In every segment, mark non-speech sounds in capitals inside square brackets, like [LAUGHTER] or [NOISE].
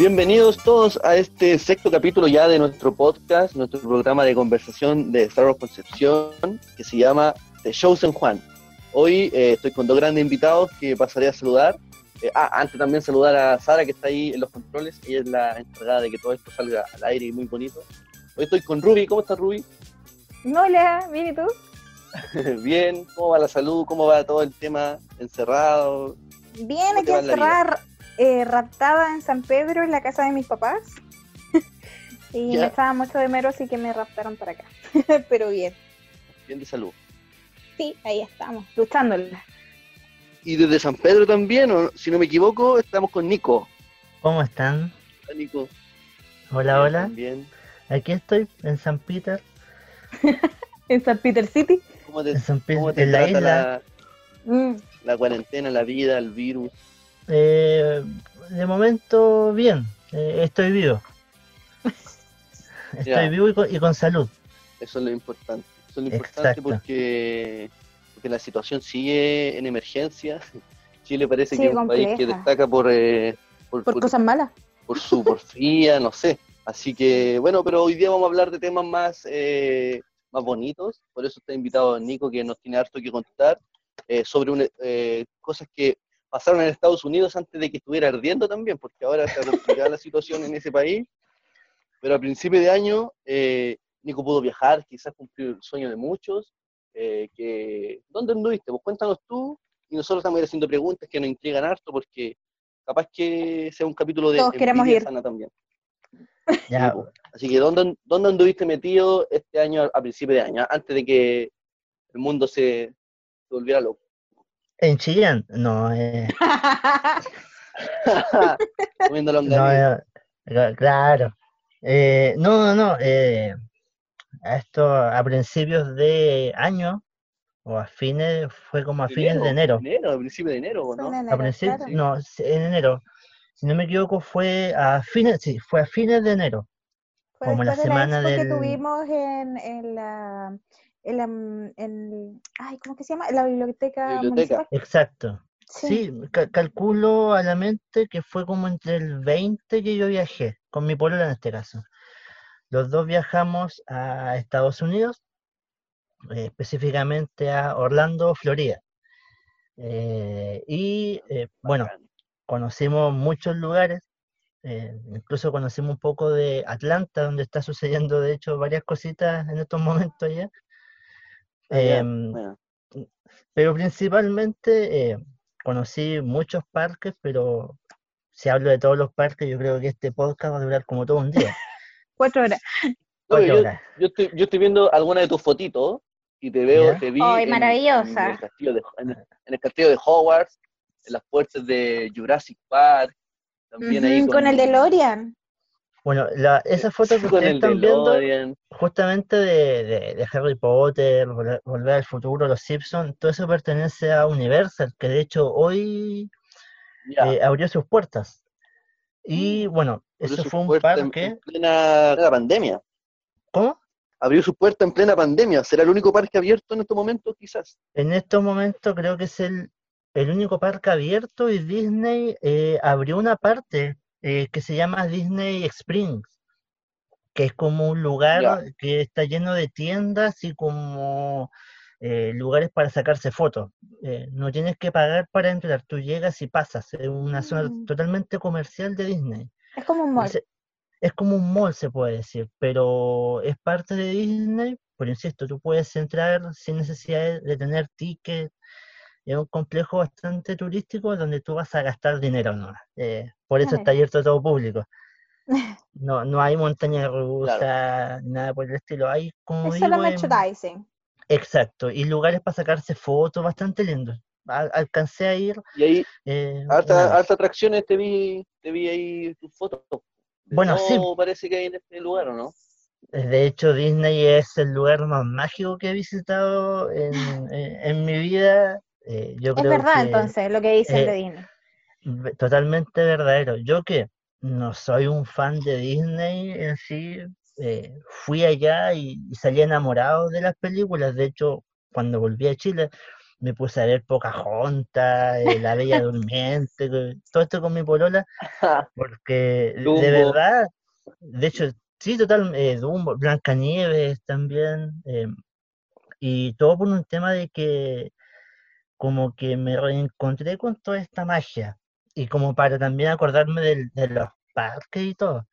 Bienvenidos todos a este sexto capítulo ya de nuestro podcast, nuestro programa de conversación de Star Wars Concepción, que se llama The Shows en Juan. Hoy eh, estoy con dos grandes invitados que pasaré a saludar. Eh, ah, antes también saludar a Sara que está ahí en los controles. Ella es la encargada de que todo esto salga al aire y muy bonito. Hoy estoy con Ruby. ¿Cómo estás, Ruby? Hola, bien, ¿y tú? [LAUGHS] bien, ¿cómo va la salud? ¿Cómo va todo el tema encerrado? Bien, aquí encerrada, eh, raptada en San Pedro, en la casa de mis papás. [LAUGHS] y me estaba mucho de mero, así que me raptaron para acá. [LAUGHS] Pero bien. Bien de salud. Sí, ahí estamos, luchándola. Y desde San Pedro también, o, si no me equivoco, estamos con Nico. ¿Cómo están? Hola, Nico. Hola, hola. Bien. Aquí estoy, en San Peter. [LAUGHS] ¿En San Peter City? ¿Cómo te, En San Pe- cómo te en la trata isla. la, Mm, la cuarentena, la vida, el virus? Eh, de momento, bien. eh, estoy vivo. [LAUGHS] Estoy Ya. vivo y con, y con salud. Eso es lo importante. Eso es lo importante Exacto. porque, porque la situación sigue en emergencia. [LAUGHS] Chile parece que es un país que destaca por, eh, por, por por- cosas malas. por su porfía, no sé. Así que, bueno, pero hoy día vamos a hablar de temas más, eh, más bonitos. Por eso está invitado Nico, que nos tiene harto que contar eh, sobre un- eh, cosas que pasaron en Estados Unidos antes de que estuviera ardiendo también, porque ahora está complicada la situación en ese país. Pero a principio de año, eh, Nico pudo viajar, quizás cumplir el sueño de muchos. eh, que, ¿Dónde anduviste? Pues cuéntanos tú y nosotros estamos haciendo preguntas que nos intrigan harto porque capaz que sea un capítulo de Todos queremos ir. sana también. Ya, pues. Así que, ¿dónde, ¿dónde anduviste metido este año, a, a principio de año, antes de que el mundo se, se volviera loco? ¿En Chillán? No, eh, [LAUGHS] Comiendo no, eh, cla- claro. Eh, no, no, no. eh, a esto a principios de año o a fines, fue como a fines de enero. Enero, a principio de enero, ¿o ¿no? en A enero, principios, claro. no, en enero. Si no me equivoco, fue a fines, sí, fue a fines de enero. Fue como la después de la semana expo que del- tuvimos en, en la... En la, en- ay, ¿cómo que se llama? En la biblioteca, Biblioteca. municipal. Exacto. Sí. Sí, ca- calculo a la mente que fue como entre el 20 que yo viajé, con mi polola en este caso. Los dos viajamos a Estados Unidos, eh, específicamente a Orlando, Florida. Eh, y eh, bueno, conocimos muchos lugares, eh, incluso conocimos un poco de Atlanta, donde está sucediendo de hecho varias cositas en estos momentos allá. Em, pero principalmente eh, conocí muchos parques, pero si hablo de todos los parques, yo creo que este podcast va a durar como todo un día. [LAUGHS] Cuatro horas. Cuatro yo, horas. yo estoy, yo estoy viendo algunas de tus fotitos y te veo, Ya. te vi en, maravillosa. en el castillo de, en, en el castillo de Hogwarts, en las puertas de Jurassic Park, también ahí Ujú, con el DeLorean. Bueno, la, esa foto que [LAUGHS] ustedes están viendo, justamente de, de- de Harry Potter, Volver, al Futuro, Los Simpsons, todo eso pertenece a Universal, que de hecho hoy eh, abrió sus puertas. Y bueno, Abrió eso fue un parque. En plena, plena pandemia. ¿Cómo? Abrió su puerta en plena pandemia. ¿Será el único parque abierto en estos momentos, quizás? En estos momentos creo que es el, el único parque abierto y Disney eh, abrió una parte eh, que se llama Disney Springs, que es como un lugar que está lleno de tiendas y como eh, lugares para sacarse fotos. Eh, no tienes que pagar para entrar, tú llegas y pasas. Es una zona Mm. totalmente comercial de Disney. Es como un mall. Es como un mall, se puede decir, pero es parte de Disney, pero insisto, tú puedes entrar sin necesidad de- de tener ticket. Es un complejo bastante turístico donde tú vas a gastar dinero, ¿no? Eh, por eso está abierto a todo público. [LAUGHS] No, no hay montaña rusa, nada por el estilo. Hay, como Es solo digo, em, merchandising. exacto, y lugares para sacarse fotos bastante lindos. Al- alcancé a ir. Y ahí, eh, harta, harta atracciones, te vi, te vi ahí tus fotos. Bueno, sí. todo parece que hay en este lugar, ¿o no? Eh, De hecho, Disney es el lugar más mágico que he visitado en, en- en mi vida. Eh, yo Es creo verdad, que entonces, lo que dicen eh, de Disney. totalmente verdadero. Yo que no soy un fan de Disney en sí, eh, fui allá y, y salí enamorado de las películas. De hecho, cuando volví a Chile, me puse a ver Pocahontas, eh, La Bella Durmiente, todo esto con mi polola, [LAUGHS] porque de verdad, de hecho, sí, total, eh, Dumbo, Blancanieves también, eh, y todo por un tema de que como que me reencontré con toda esta magia, y como para también acordarme de, los parques y todo.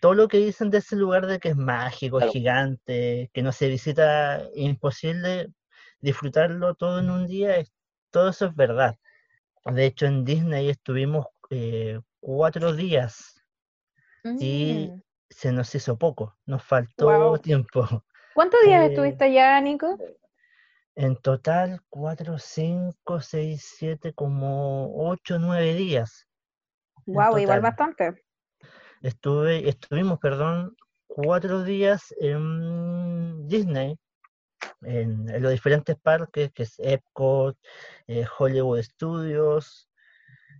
todo lo que dicen de ese lugar de que es mágico, gigante, que no se visita, imposible, disfrutarlo todo en un día, todo eso es verdad. De hecho, en Disney estuvimos eh, cuatro días y mm. se nos hizo poco, nos faltó tiempo. ¿Cuántos [LAUGHS] días eh, estuviste allá, Nico? En total, cuatro, cinco, seis, siete, como ocho, nueve días. Wow, igual bastante. Estuve, estuvimos, perdón, cuatro días en Disney, en, los diferentes parques, que es Epcot, eh, Hollywood Studios,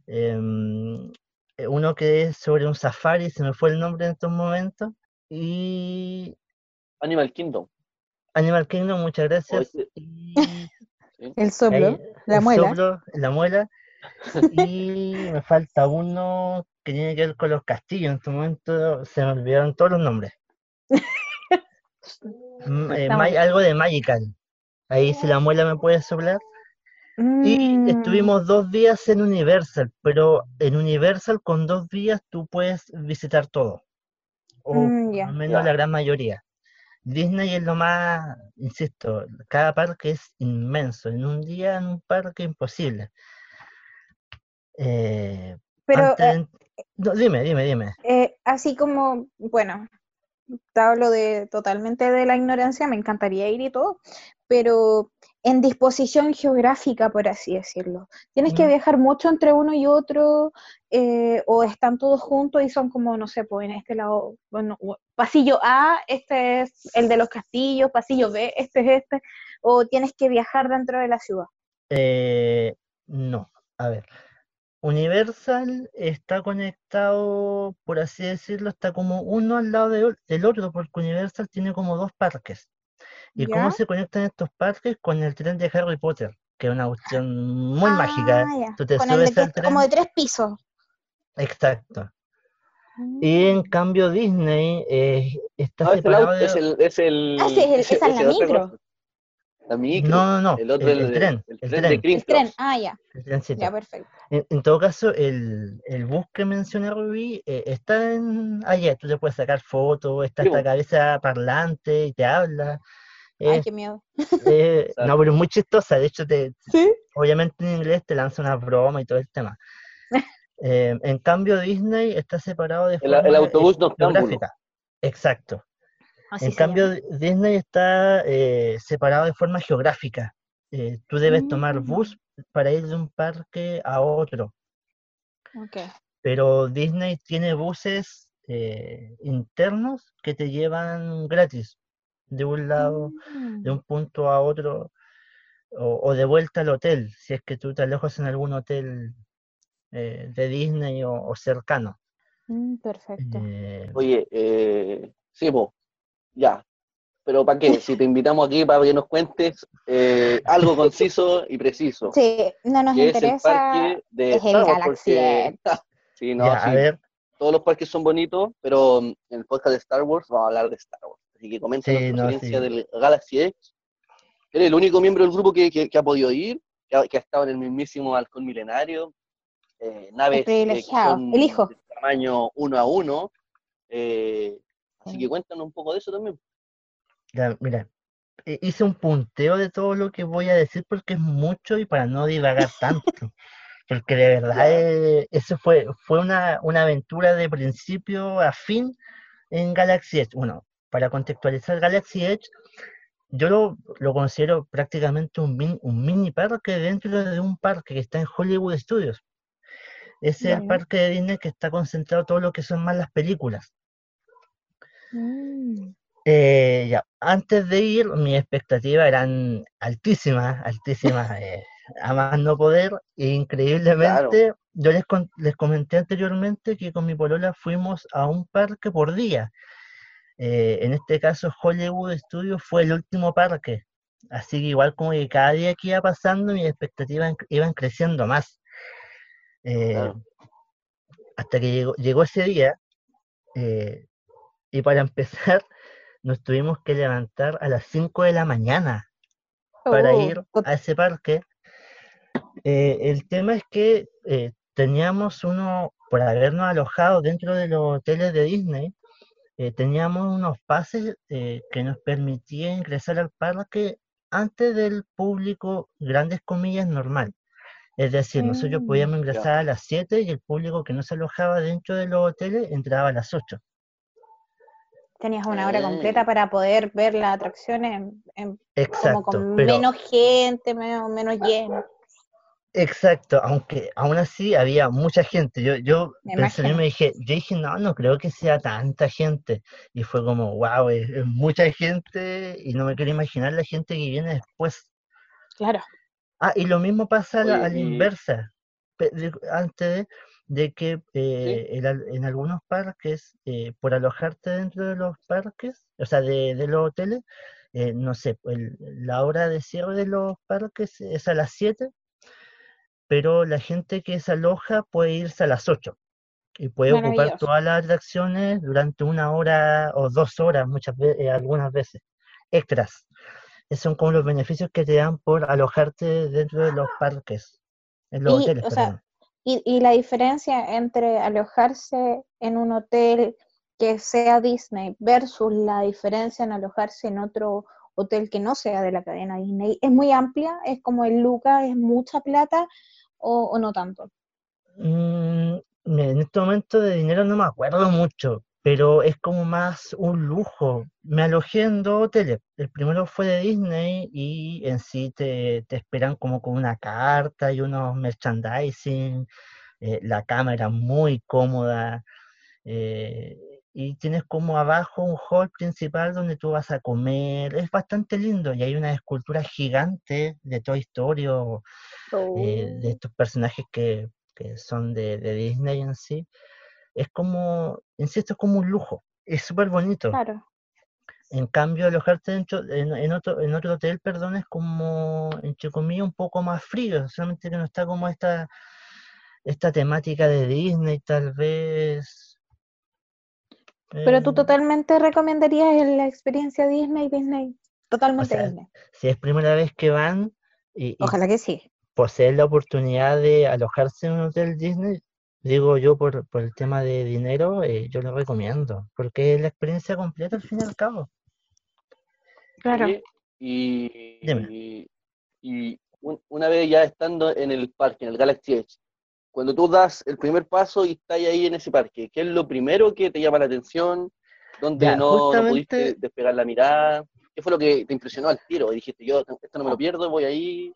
em, eh, uno que es sobre un safari, se me fue el nombre en estos momentos, y... Animal Kingdom. Animal Kingdom, muchas gracias. [LAUGHS] El soplo, la muela. la muela. Y me falta uno que tiene que ver con los castillos. En este momento se me olvidaron todos los nombres. [LAUGHS] Mm, eh, algo de Magical. Ahí si la muela me puede soplar. Y mm. estuvimos dos días en Universal, pero en Universal con dos días tú puedes visitar todo. O mm, al menos la gran mayoría. Disney es lo más, insisto, cada parque es inmenso. En un día en un parque imposible. Eh, pero eh, dime, dime, dime. así como, bueno, te hablo de totalmente de la ignorancia, me encantaría ir y todo, pero en disposición geográfica, por así decirlo. Tienes que viajar mucho entre uno y otro, eh, o están todos juntos y son como, no sé, pues en este lado, bueno, pasillo A, este es el de los castillos, pasillo B, este es este, o tienes que viajar dentro de la ciudad. Eh, no, a ver. Universal está conectado, por así decirlo, está como uno al lado del otro, porque Universal tiene como dos parques. ¿Y cómo se conectan estos parques? Con el tren de Harry Potter, que es una cuestión muy mágica. Ah, Tú te subes al tren. Como de tres pisos. Exacto. Y en mm. cambio Disney eh, está ah, separado es el, es el, ah, es, el, la micro. La micro. No, no, no. El otro, el, tren. El, tren, de El tren, ah, ya. Ya, perfecto. En, todo caso, el, bus que mencioné Rubí eh, está en allá. Tú te puedes sacar fotos, está esta cabeza parlante y te habla. Ay, qué miedo. Eh, no, pero es muy chistosa. De hecho, te, obviamente en inglés te lanza una broma y todo el tema. [LAUGHS] Eh, en cambio, Disney está separado de forma el, autobús geográfica. Exacto en cambio, Disney está eh, separado de forma geográfica. Eh, tú debes tomar mm. bus para ir de un parque a otro. Pero Disney tiene buses eh, internos que te llevan gratis de un lado, de mm. un punto a otro, o, de vuelta al hotel, si es que tú te alojas en algún hotel de Disney o, cercano. Mm, perfecto. Oye, eh, sí, vos, ya. Pero ¿para qué? Si te invitamos aquí para que nos cuentes eh, algo conciso y preciso. Sí, no nos interesa. Es el parque de Star [LAUGHS] sí, no, sí. Todos los parques son bonitos, pero en el podcast de Star Wars vamos a hablar de Star Wars. Así que comenta la experiencia del Galaxy Edge. Eres el único miembro del grupo que, que, ha podido ir, que ha, estado en el mismísimo halcón milenario. Eh, naves eh, el hijo. de tamaño uno a uno. Eh, Así que cuéntanos un poco de eso también. Ya, mira, hice un punteo de todo lo que voy a decir porque es mucho y para no divagar [LAUGHS] tanto. porque de verdad eh, eso fue, fue una, aventura de principio a fin en Galaxy Edge. Bueno, para contextualizar Galaxy Edge, yo lo, considero prácticamente un, un mini parque dentro de un parque que está en Hollywood Studios. Es el parque de Disney que está concentrado todo lo que son más las películas. Mm. Eh, ya, antes de ir, mis expectativas eran altísimas, altísimas, [LAUGHS] eh, a más no poder. E increíblemente, yo les, les comenté anteriormente que con mi polola fuimos a un parque por día. Eh, en este caso, Hollywood Studios fue el último parque. Así que igual como que cada día que iba pasando, mis expectativas iban creciendo más. Eh, hasta que llegó, llegó ese día, eh, y para [LAUGHS] empezar, nos tuvimos que levantar a las 5 de la mañana para Oh, ir a ese parque. Eh, el tema es que eh, teníamos uno, por habernos alojado dentro de los hoteles de Disney, eh, teníamos unos pases eh, que nos permitían ingresar al parque antes del público, grandes comillas, normal. Es decir, nosotros Mm, podíamos ingresar a las 7 y el público que no se alojaba dentro de los hoteles entraba a las 8. Tenías una hora completa para poder ver las atracciones en- en- como con pero menos gente, menos, menos lleno. Exacto, aunque aún así había mucha gente. Yo, yo Me pensé y me dije, yo dije, no, no creo que sea tanta gente. Y fue como, wow, es, es mucha gente y no me quiero imaginar la gente que viene después. Claro. Ah, y lo mismo pasa a la, a inversa. Antes de, de que eh, en, al- en algunos parques, eh, por alojarte dentro de los parques, o sea, de, de los hoteles, eh, no sé, el- la hora de cierre de los parques es a las 7, pero la gente que se aloja puede irse a las 8 y puede ocupar todas las atracciones durante una hora o dos horas, muchas veces, algunas veces, extras. Esos son como los beneficios que te dan por alojarte dentro de los parques, en los Y, hoteles, o sea. Y, y la diferencia entre alojarse en un hotel que sea Disney versus la diferencia en alojarse en otro hotel que no sea de la cadena Disney es muy amplia, es como el Luca, es mucha plata o, no tanto. Mm, en este momento de dinero no me acuerdo mucho, pero es como más un lujo. Me alojé en dos hoteles. El primero fue de Disney y en sí te, te esperan como con una carta y unos merchandising. eh, la cámara muy cómoda. eh, y tienes como abajo un hall principal donde tú vas a comer. Es bastante lindo y hay una escultura gigante de Toy Story o eh, de Oh. estos personajes que, que son de, de Disney en sí. Es como, insisto, es como un lujo. Es súper bonito. Claro. En cambio, alojarte dentro, en, en otro, en otro hotel, perdón, es como, entre comillas, un poco más frío. Solamente que no está como esta, esta temática de Disney, tal vez. Pero tú eh, totalmente recomendarías la experiencia Disney, Disney, totalmente sea, Disney. si es primera vez que van y, y Ojalá que sí. poseen la oportunidad de alojarse en un hotel Disney, digo yo por, por el tema de dinero, eh, yo lo recomiendo, porque es la experiencia completa al fin y al cabo. Claro. Oye, y, Dime. y, y un- una vez ya estando en el parque, en el Galaxy Edge, cuando tú das el primer paso y estás ahí en ese parque, ¿qué es lo primero que te llama la atención? ¿Dónde Ya, no, no pudiste despegar la mirada? ¿Qué fue lo que te impresionó al tiro? Y dijiste, yo esto no me lo pierdo, voy ahí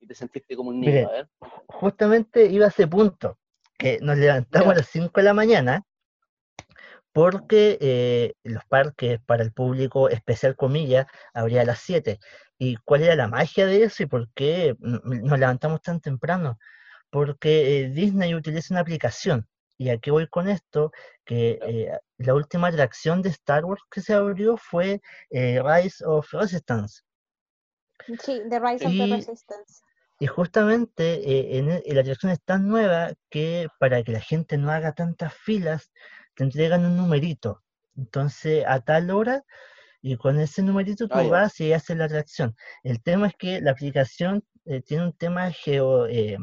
y te sentiste como un niño, Mire, a ver. Justamente iba a ese punto, que nos levantamos Ya. a las 5 de la mañana, porque eh, los parques para el público especial, comillas, abría a las 7. ¿Y cuál era la magia de eso y por qué n- nos levantamos tan temprano? Porque eh, Disney utiliza una aplicación. Y aquí voy con esto, que eh, la última atracción de Star Wars que se abrió fue eh, Rise of Resistance. Sí, The Rise of the Resistance. Y justamente eh, en, e- la atracción es tan nueva que para que la gente no haga tantas filas, te entregan un numerito. Entonces, a tal hora, y con ese numerito tú Ah, vas y haces la atracción. El tema es que la aplicación eh, tiene un tema geo, eh,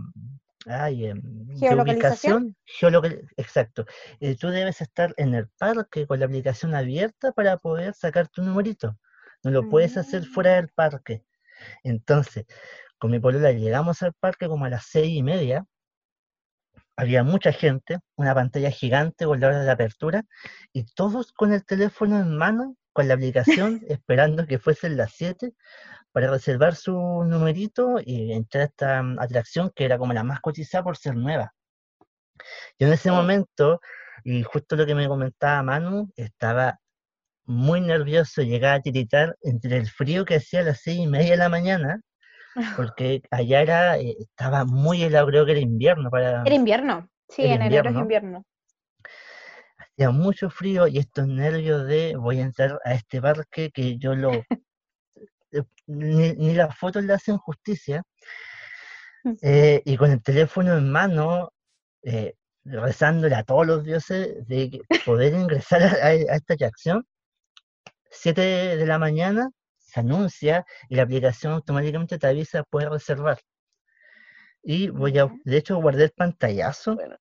ay, de ¿Geolocalización? ubicación, geolocal- exacto. Eh, tú debes estar en el parque con la aplicación abierta para poder sacar tu numerito. No lo puedes hacer fuera del parque. Entonces, con mi polola llegamos al parque como a las seis y media. Había mucha gente, una pantalla gigante con la hora de apertura, y todos con el teléfono en mano, con la aplicación, [LAUGHS] esperando que fuesen las 7 para reservar su numerito y entrar a esta mm, atracción que era como la más cotizada por ser nueva. Yo en ese momento, y justo lo que me comentaba Manu, estaba muy nervioso, llegaba a tiritar entre el frío que hacía a las seis y media de la mañana, [LAUGHS] porque allá era, eh, estaba muy helado, creo que era invierno para Era invierno. Sí, Era en enero es invierno. hacía mucho frío y estos nervios de voy a entrar a este parque que yo lo [LAUGHS] ni, ni las fotos le hacen justicia. Eh, y con el teléfono en mano, eh, rezándole a todos los dioses de [LAUGHS] poder ingresar a, a esta atracción. 7 de la mañana se anuncia y la aplicación automáticamente te avisa, puedes reservar. Y voy a, de hecho, guardé el pantallazo. Bueno.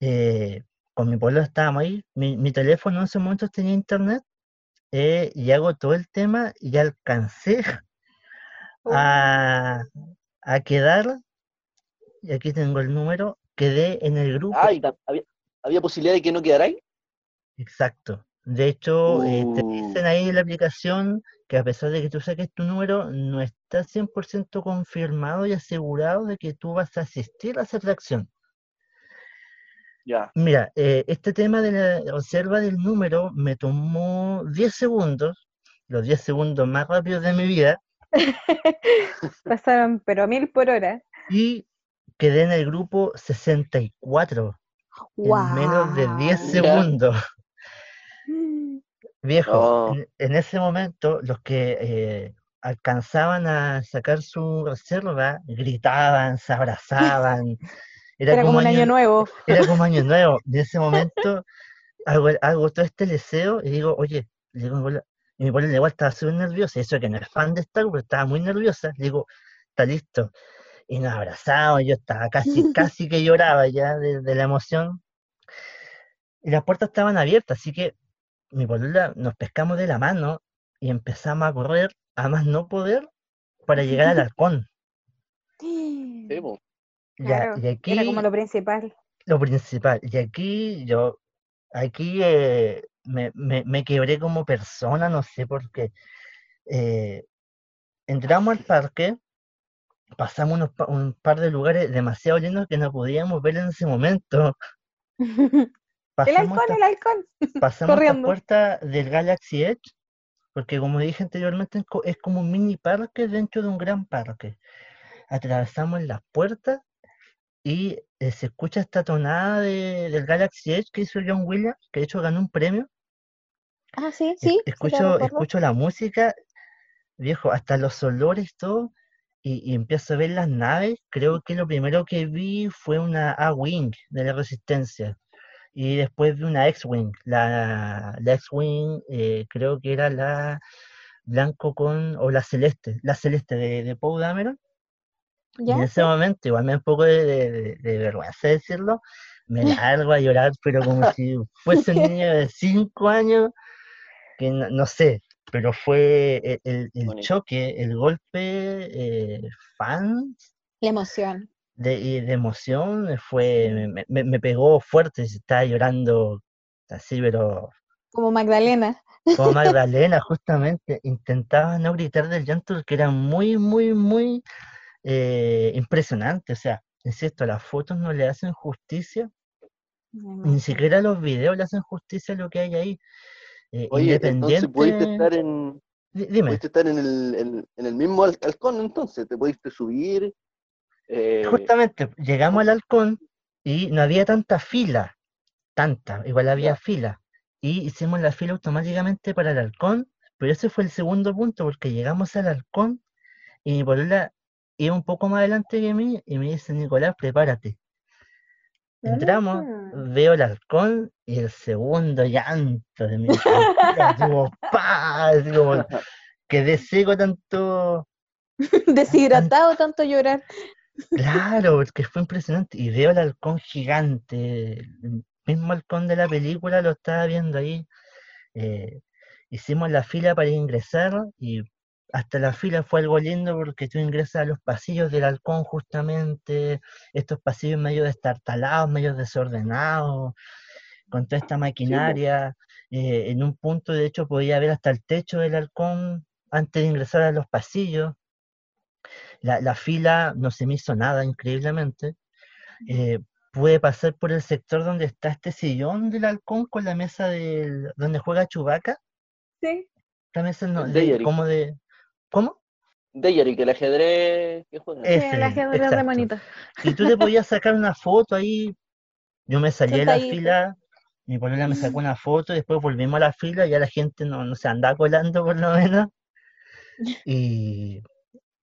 eh, con mi pueblo estábamos ahí. Mi, mi teléfono en ese momento tenía internet eh, y hago todo el tema y alcancé [LAUGHS] a, a quedar. Y aquí tengo el número. Quedé en el grupo. Ah, y había, había posibilidad de que no quedarais. Exacto. De hecho, eh, te Uh. dicen ahí en la aplicación que a pesar de que tú saques tu número, no está 100% confirmado y asegurado de que tú vas a asistir a esa atracción. Ya. Mira, eh, este tema de la reserva del número me tomó 10 segundos, los 10 segundos más rápidos de mi vida, [LAUGHS] Pasaron, pero a mil por hora. y quedé en el grupo 64 en menos de 10 Guau. segundos. [LAUGHS] Viejo, en ese momento los que eh, alcanzaban a sacar su reserva gritaban, se abrazaban. [LAUGHS] Era como un año nuevo. [LAUGHS] Era como año nuevo. En ese [LAUGHS] momento hago, hago todo este deseo y digo, oye, le digo, y mi abuela igual estaba súper nerviosa, y eso que no es fan de Star Wars, estaba muy nerviosa. Le digo, está listo. Y nos abrazamos, yo estaba casi, [LAUGHS] casi que lloraba ya de, de la emoción. Y las puertas estaban abiertas, así que mi polola nos pescamos de la mano y empezamos a correr a más no poder para llegar al halcón. Sí, Ya, y aquí Era como lo principal. lo principal. Y aquí yo, aquí eh, me, me- me quebré como persona, no sé por qué. Eh, entramos al parque, pasamos unos un par de lugares demasiado lindos que no podíamos ver en ese momento. [LAUGHS] El halcón, el halcón. pasamos corriendo. puerta del Galaxy Edge, porque como dije anteriormente, es como un mini parque dentro de un gran parque. Atravesamos las puertas y eh, se escucha esta tonada de- del Galaxy Edge que hizo John Williams, que de hecho ganó un premio. Ah, sí, sí. escucho, escucho la música, viejo, hasta los olores, todo, y, y empiezo a ver las naves. Creo que lo primero que vi fue una A-Wing de la Resistencia. Y después vi una X-Wing. La, la X-Wing eh, creo que era la blanco con, o la celeste, la celeste de, de Poe Dameron. Y en ese momento, igual me da un poco de, de- de vergüenza decirlo, me largo a llorar, pero como [LAUGHS] si fuese un niño de 5 años, que no, no sé, pero fue el, el- el Bonito. choque, el golpe eh, fan La emoción. de, de emoción, eh, fue, me, me- me pegó fuerte, estaba llorando así, pero Como Magdalena. como [LAUGHS] Magdalena, justamente, intentaba no gritar del llanto porque era muy, muy, muy eh, impresionante. O sea, insisto, las fotos no le hacen justicia, ni siquiera los videos le hacen justicia a lo que hay ahí. Eh, Oye, entonces pudiste estar en, Di- Dime, pudiste estar en el, en, en el mismo hal- halcón, entonces, te pudiste subir. eh, justamente llegamos al halcón y no había tanta fila, tanta, igual había Ya. fila. Y hicimos la fila automáticamente para el halcón, pero ese fue el segundo punto, porque llegamos al halcón y mi polola iba un poco más adelante que mí y me dice, Nicolás, prepárate. Entramos, veo el halcón y el segundo llanto de mi vida, digo, ¡pa! Así como, quedé seco tanto, [LAUGHS] Deshidratado tanto llorar. Claro, porque fue impresionante. Y veo el halcón gigante, el mismo halcón de la película, lo estaba viendo ahí. eh, hicimos la fila para ingresar y hasta la fila fue algo lindo porque tú ingresas a los pasillos del halcón justamente, estos pasillos medio destartalados, medio desordenados, con toda esta maquinaria. eh, en un punto, de hecho, podía ver hasta el techo del halcón antes de ingresar a los pasillos. La, la fila no se me hizo nada, increíblemente. Eh, pude pasar por el sector donde está este sillón del halcón con la mesa del, donde juega Chewbacca. Sí. La mesa no, de- como de... ¿Cómo? Dayari, que el ajedrez que juega. Sí, Ese, el ajedrez de monito. Y tú te podías sacar una foto ahí. Yo me salí de la Sentadito. fila, mi polola me sacó una foto, y después volvimos a la fila, ya la gente no, no se andaba colando por lo menos. Y,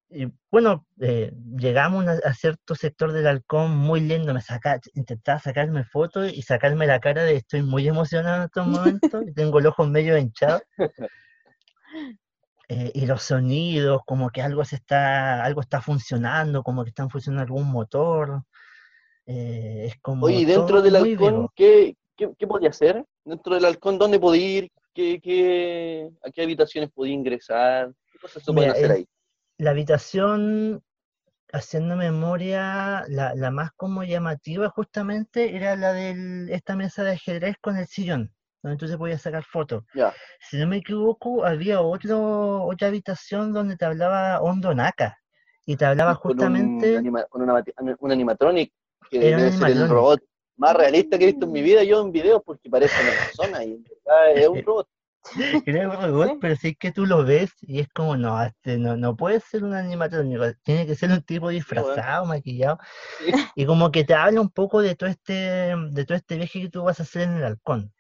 y bueno, eh, llegamos a, a cierto sector del halcón muy lindo, me saca, intentaba sacarme fotos y sacarme la cara de estoy muy emocionado en estos momentos, y tengo los ojos medio hinchados. [LAUGHS] Eh, y los sonidos, como que algo se está, algo está funcionando, como que está funcionando algún motor. eh, es como Oye, dentro del halcón. ¿qué, qué, qué podía hacer? Dentro del halcón, ¿dónde podía ir? ¿Qué, qué, ¿A qué habitaciones podía ingresar? ¿Qué cosas se pueden Mira, hacer en ahí? la habitación, haciendo memoria, la, la más como llamativa justamente era la de esta mesa de ajedrez con el sillón, donde tú te podías sacar fotos. Si no me equivoco, había otro, otra habitación donde te hablaba Hondo Naka y te hablaba Con un, justamente, anima- con una, un animatronic que debe ser el robot más realista que he visto en mi vida yo en videos porque parece una persona y [LAUGHS] es un robot. Era un robot, pero sí que tú lo ves y es como, no, este no, no puede ser un animatrónico, tiene que ser un tipo disfrazado, maquillado, y como que te habla un poco de todo este, de todo este viaje que tú vas a hacer en el halcón.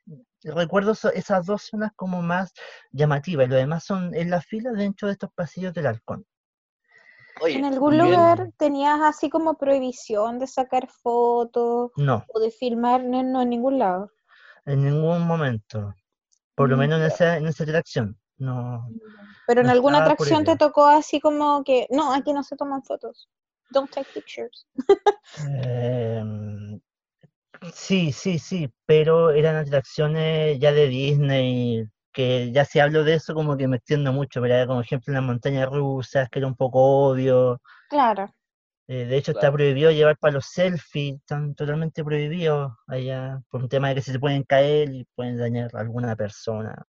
Recuerdo esas dos zonas como más llamativas, y lo demás son en la fila dentro de estos pasillos del halcón. Oye, ¿En algún bien, lugar tenías así como prohibición de sacar fotos No, o de filmar? No, no, en ningún lado. en ningún momento, por lo Mm. menos en esa, en esa atracción, no, Pero en no alguna atracción te tocó así como que, no, aquí no se toman fotos. Don't take pictures. Em, Sí, sí, sí, pero eran atracciones ya de Disney, que ya si hablo de eso como que me extiendo mucho, pero era como ejemplo las montañas rusas, que era un poco obvio. Claro. eh, de hecho está prohibido llevar para los selfies, están totalmente prohibidos allá, por un tema de que se te pueden caer y pueden dañar a alguna persona.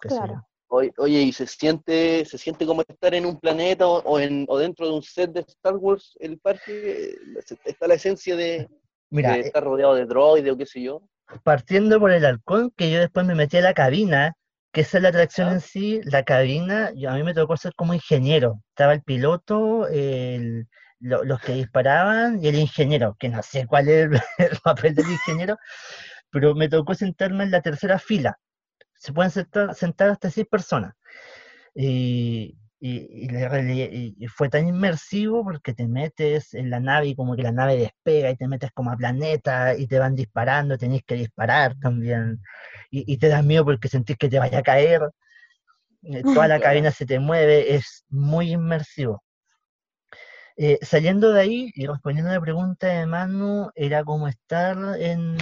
Claro. Oye, oye, ¿y se siente, se siente como estar en un planeta o, o en, o dentro de un set de Star Wars el parque? ¿Está la esencia de, Mira, de eh, estar rodeado de droides o qué sé yo? partiendo por el halcón, que yo después me metí a la cabina, que esa es la atracción en sí, la cabina, yo, a mí me tocó ser como ingeniero. Estaba el piloto, el- lo- los que disparaban y el ingeniero, que no sé cuál es el, [LAUGHS] el papel del ingeniero, pero me tocó sentarme en la tercera fila. Se pueden sentar, sentar hasta seis personas. Y, y- fue tan inmersivo porque te metes en la nave y como que la nave despega y te metes como a planeta y te van disparando, tenés que disparar también. Y, y te das miedo porque sentís que te vaya a caer. eh, Toda la [LAUGHS] cabina se te mueve, es muy inmersivo. Eh, saliendo de ahí y respondiendo a la pregunta de Manu, era como estar en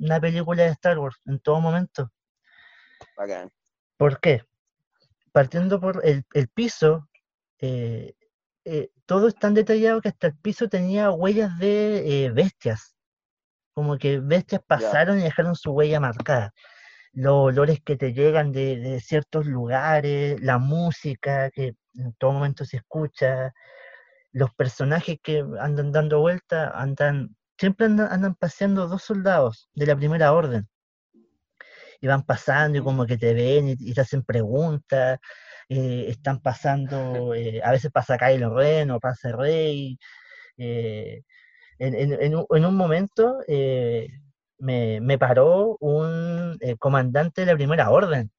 una película de Star Wars en todo momento. Bacán. ¿Por qué? Partiendo por el, el piso, eh, eh, todo es tan detallado que hasta el piso tenía huellas de eh, bestias. Como que bestias pasaron y dejaron su huella marcada. Los olores que te llegan de, de ciertos lugares, la música que en todo momento se escucha, los personajes que andan dando vuelta, andan, siempre andan, andan paseando dos soldados de la primera orden y van pasando y como que te ven y, y te hacen preguntas, eh, están pasando, [LAUGHS] eh, a veces pasa Kylo Ren o pasa Rey, eh, en, en- en un, en un momento me, me paró un comandante de la primera orden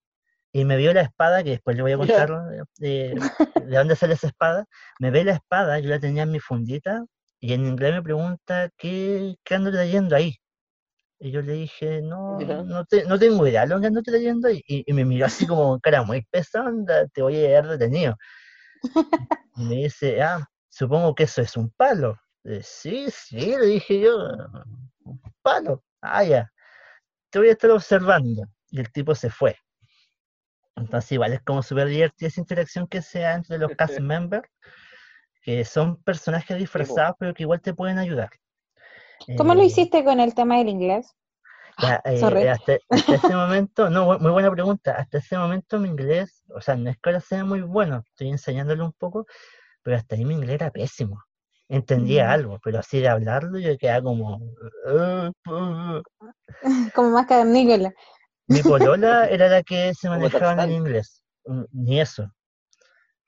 y me vio la espada, que después le voy a contar [LAUGHS] de dónde sale esa espada, me ve la espada, yo la tenía en mi fundita y en inglés me pregunta, ¿qué, qué ando trayendo ahí? Y yo le dije, no, no, te- no tengo idea lo que ando trayendo. Y, y me miró así como con cara muy pesada, "Anda, te voy a llevar detenido. [LAUGHS] Y me dice, ah, supongo que eso es un palo. Eh, sí, sí, le dije yo, un palo. Ah, ya, te voy a estar observando. Y el tipo se fue. Entonces igual es como súper divertida esa interacción que se da entre los cast [LAUGHS] members, que son personajes disfrazados, pero que igual te pueden ayudar. ¿Cómo lo Eh, hiciste con el tema del inglés? Ya, eh, hasta, [LAUGHS] hasta ese momento, no, muy buena pregunta. Hasta ese momento mi inglés, o sea, no es que ahora sea muy bueno, estoy enseñándolo un poco, pero hasta ahí mi inglés era pésimo. Entendía Mm. algo, pero así de hablarlo yo quedaba como. "Uh, [LAUGHS] uh". Como más cavernícola. Mi polola [LAUGHS] era la que se manejaba en el inglés, mm, ni eso.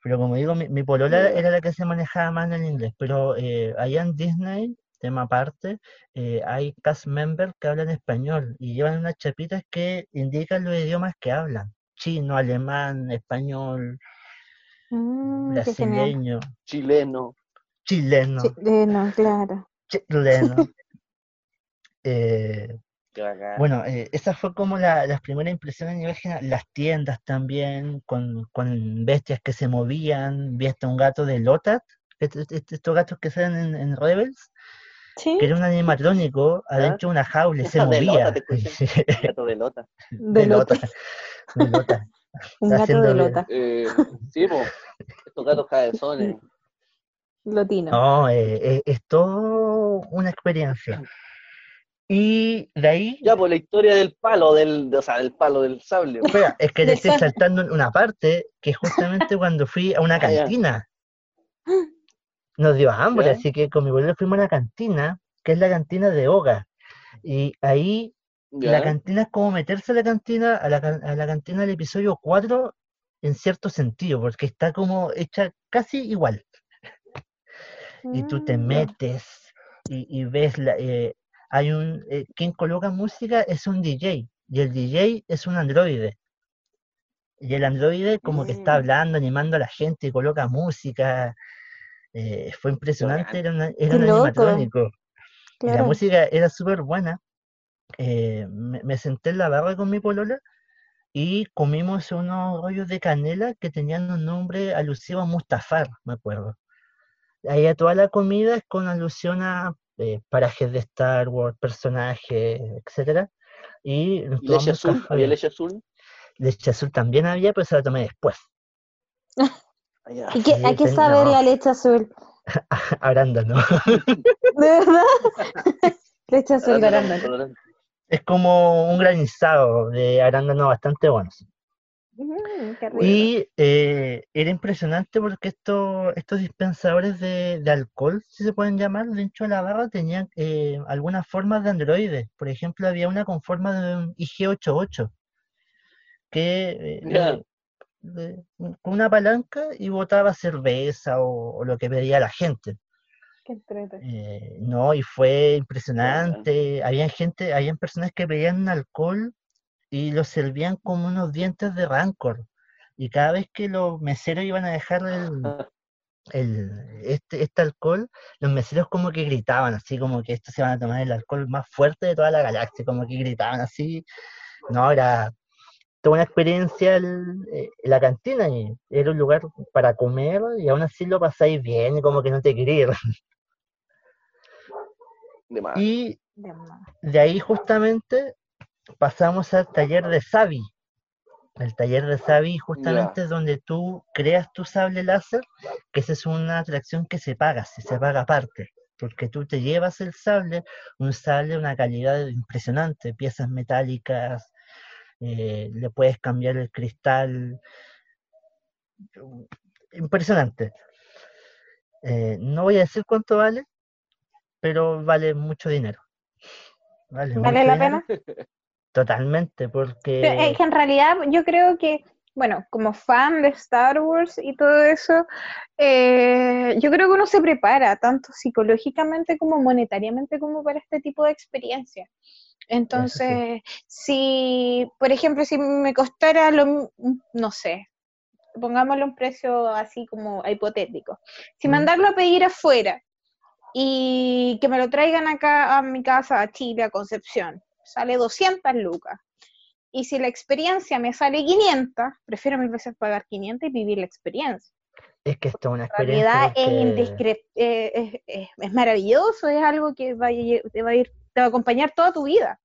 Pero como digo, mi, mi polola Ya. era la que se manejaba más en el inglés, pero eh, allá en Disney, tema aparte, eh, hay cast members que hablan español y llevan unas chapitas que indican los idiomas que hablan, chino, alemán, español, Mm, brasileño, Chileno. chileno, Chileno, claro. chileno. [LAUGHS] Eh. Bueno, eh, esas fue como la- las primeras impresiones a nivel general. Las tiendas también, con, con bestias que se movían. Vi hasta un gato de Lotat, est- est- est- estos gatos que salen en, en Rebels, Sí, que era un animatrónico adentro de una jaula y se De Lota, movía. te escuché. [LAUGHS] Gato de lota. de De lota. Lota, de Lota. [LAUGHS] Un gato haciendo de lota. Eh, sí, po. Estos gatos cabezones. Lotino. No, eh, eh, es todo una experiencia. Y de ahí, Ya, pues la historia del palo, del, o sea, del palo del sable. espera, es que te De estoy sal- saltando en una parte que es justamente cuando fui a una Ah, cantina. [LAUGHS] Nos dio hambre, así que con mi abuelo fuimos a la cantina, que es la cantina de Oga. Y ahí la Ya. cantina es como meterse a la cantina, a la, a la cantina del episodio 4 en cierto sentido, porque está como hecha casi igual. Y tú te Mm, metes y, y ves, la, eh, hay un, eh, quien coloca música es un DJ, y el DJ es un androide. Y el androide como que está Mm. hablando, animando a la gente y coloca música. Eh, fue impresionante, era, una- era un animatrónico. Y la claro. música era súper buena. eh, me, me senté en la barra con mi polola y comimos unos rollos de canela que tenían un nombre alusivo a Mustafar, me acuerdo. Ahí toda la comida es con alusión a eh, parajes de Star Wars, personajes, etcétera. Y nos ¿Y leche azul? ¿Había leche azul? Leche azul también había, pero se la tomé después. [LAUGHS] ¿Y qué, Sí, a qué ten- sabe no. la leche azul? Arándano. ¿De verdad? [LAUGHS] leche azul de Arándano. Es como un granizado de arándano bastante buenos. Mm. Y eh, era impresionante porque esto, estos dispensadores de, de alcohol, si se pueden llamar, dentro de la barra tenían eh, algunas formas de androides. Por ejemplo, había una con forma de un IG-88, que eh, Ya. De- con una palanca y botaba cerveza o, o lo que pedía la gente. Qué. Eh, no, y fue impresionante. Habían gente, habían personas que pedían alcohol y lo servían como unos dientes de rancor. Y cada vez que los meseros iban a dejar el, el- este, este alcohol, los meseros como que gritaban, así como que estos se van a tomar el alcohol más fuerte de toda la galaxia, como que gritaban así. No, era toda una experiencia el- eh, la cantina y era un lugar para comer y aún así lo pasáis bien y como que no te. [LAUGHS] De más. Y De de ahí justamente pasamos al taller de Sabi. El taller de Sabi justamente es donde tú creas tu sable láser, que esa es una atracción que se paga, se, se paga aparte, porque tú te llevas el sable, un sable de una calidad impresionante, piezas metálicas, eh, le puedes cambiar el cristal, impresionante. Eh, no voy a decir cuánto vale, pero vale mucho dinero. Vale, ¿Vale mucho la dinero. pena? Totalmente, Pero porque Es que en realidad yo creo que, bueno, como fan de Star Wars y todo eso, eh, yo creo que uno se prepara tanto psicológicamente como monetariamente como para este tipo de experiencia. Entonces, si, por ejemplo, si me costara lo, no sé, pongámosle un precio así como hipotético, si Mm. mandarlo a pedir afuera y que me lo traigan acá a mi casa, a Chile, a Concepción, sale 200 lucas. Y si la experiencia me sale 500, prefiero mil veces pagar 500 y vivir la experiencia. es que esto es una En realidad experiencia. es, indiscre- eh, es, es- es maravilloso, es algo que va a va a ir, te va a acompañar toda tu vida.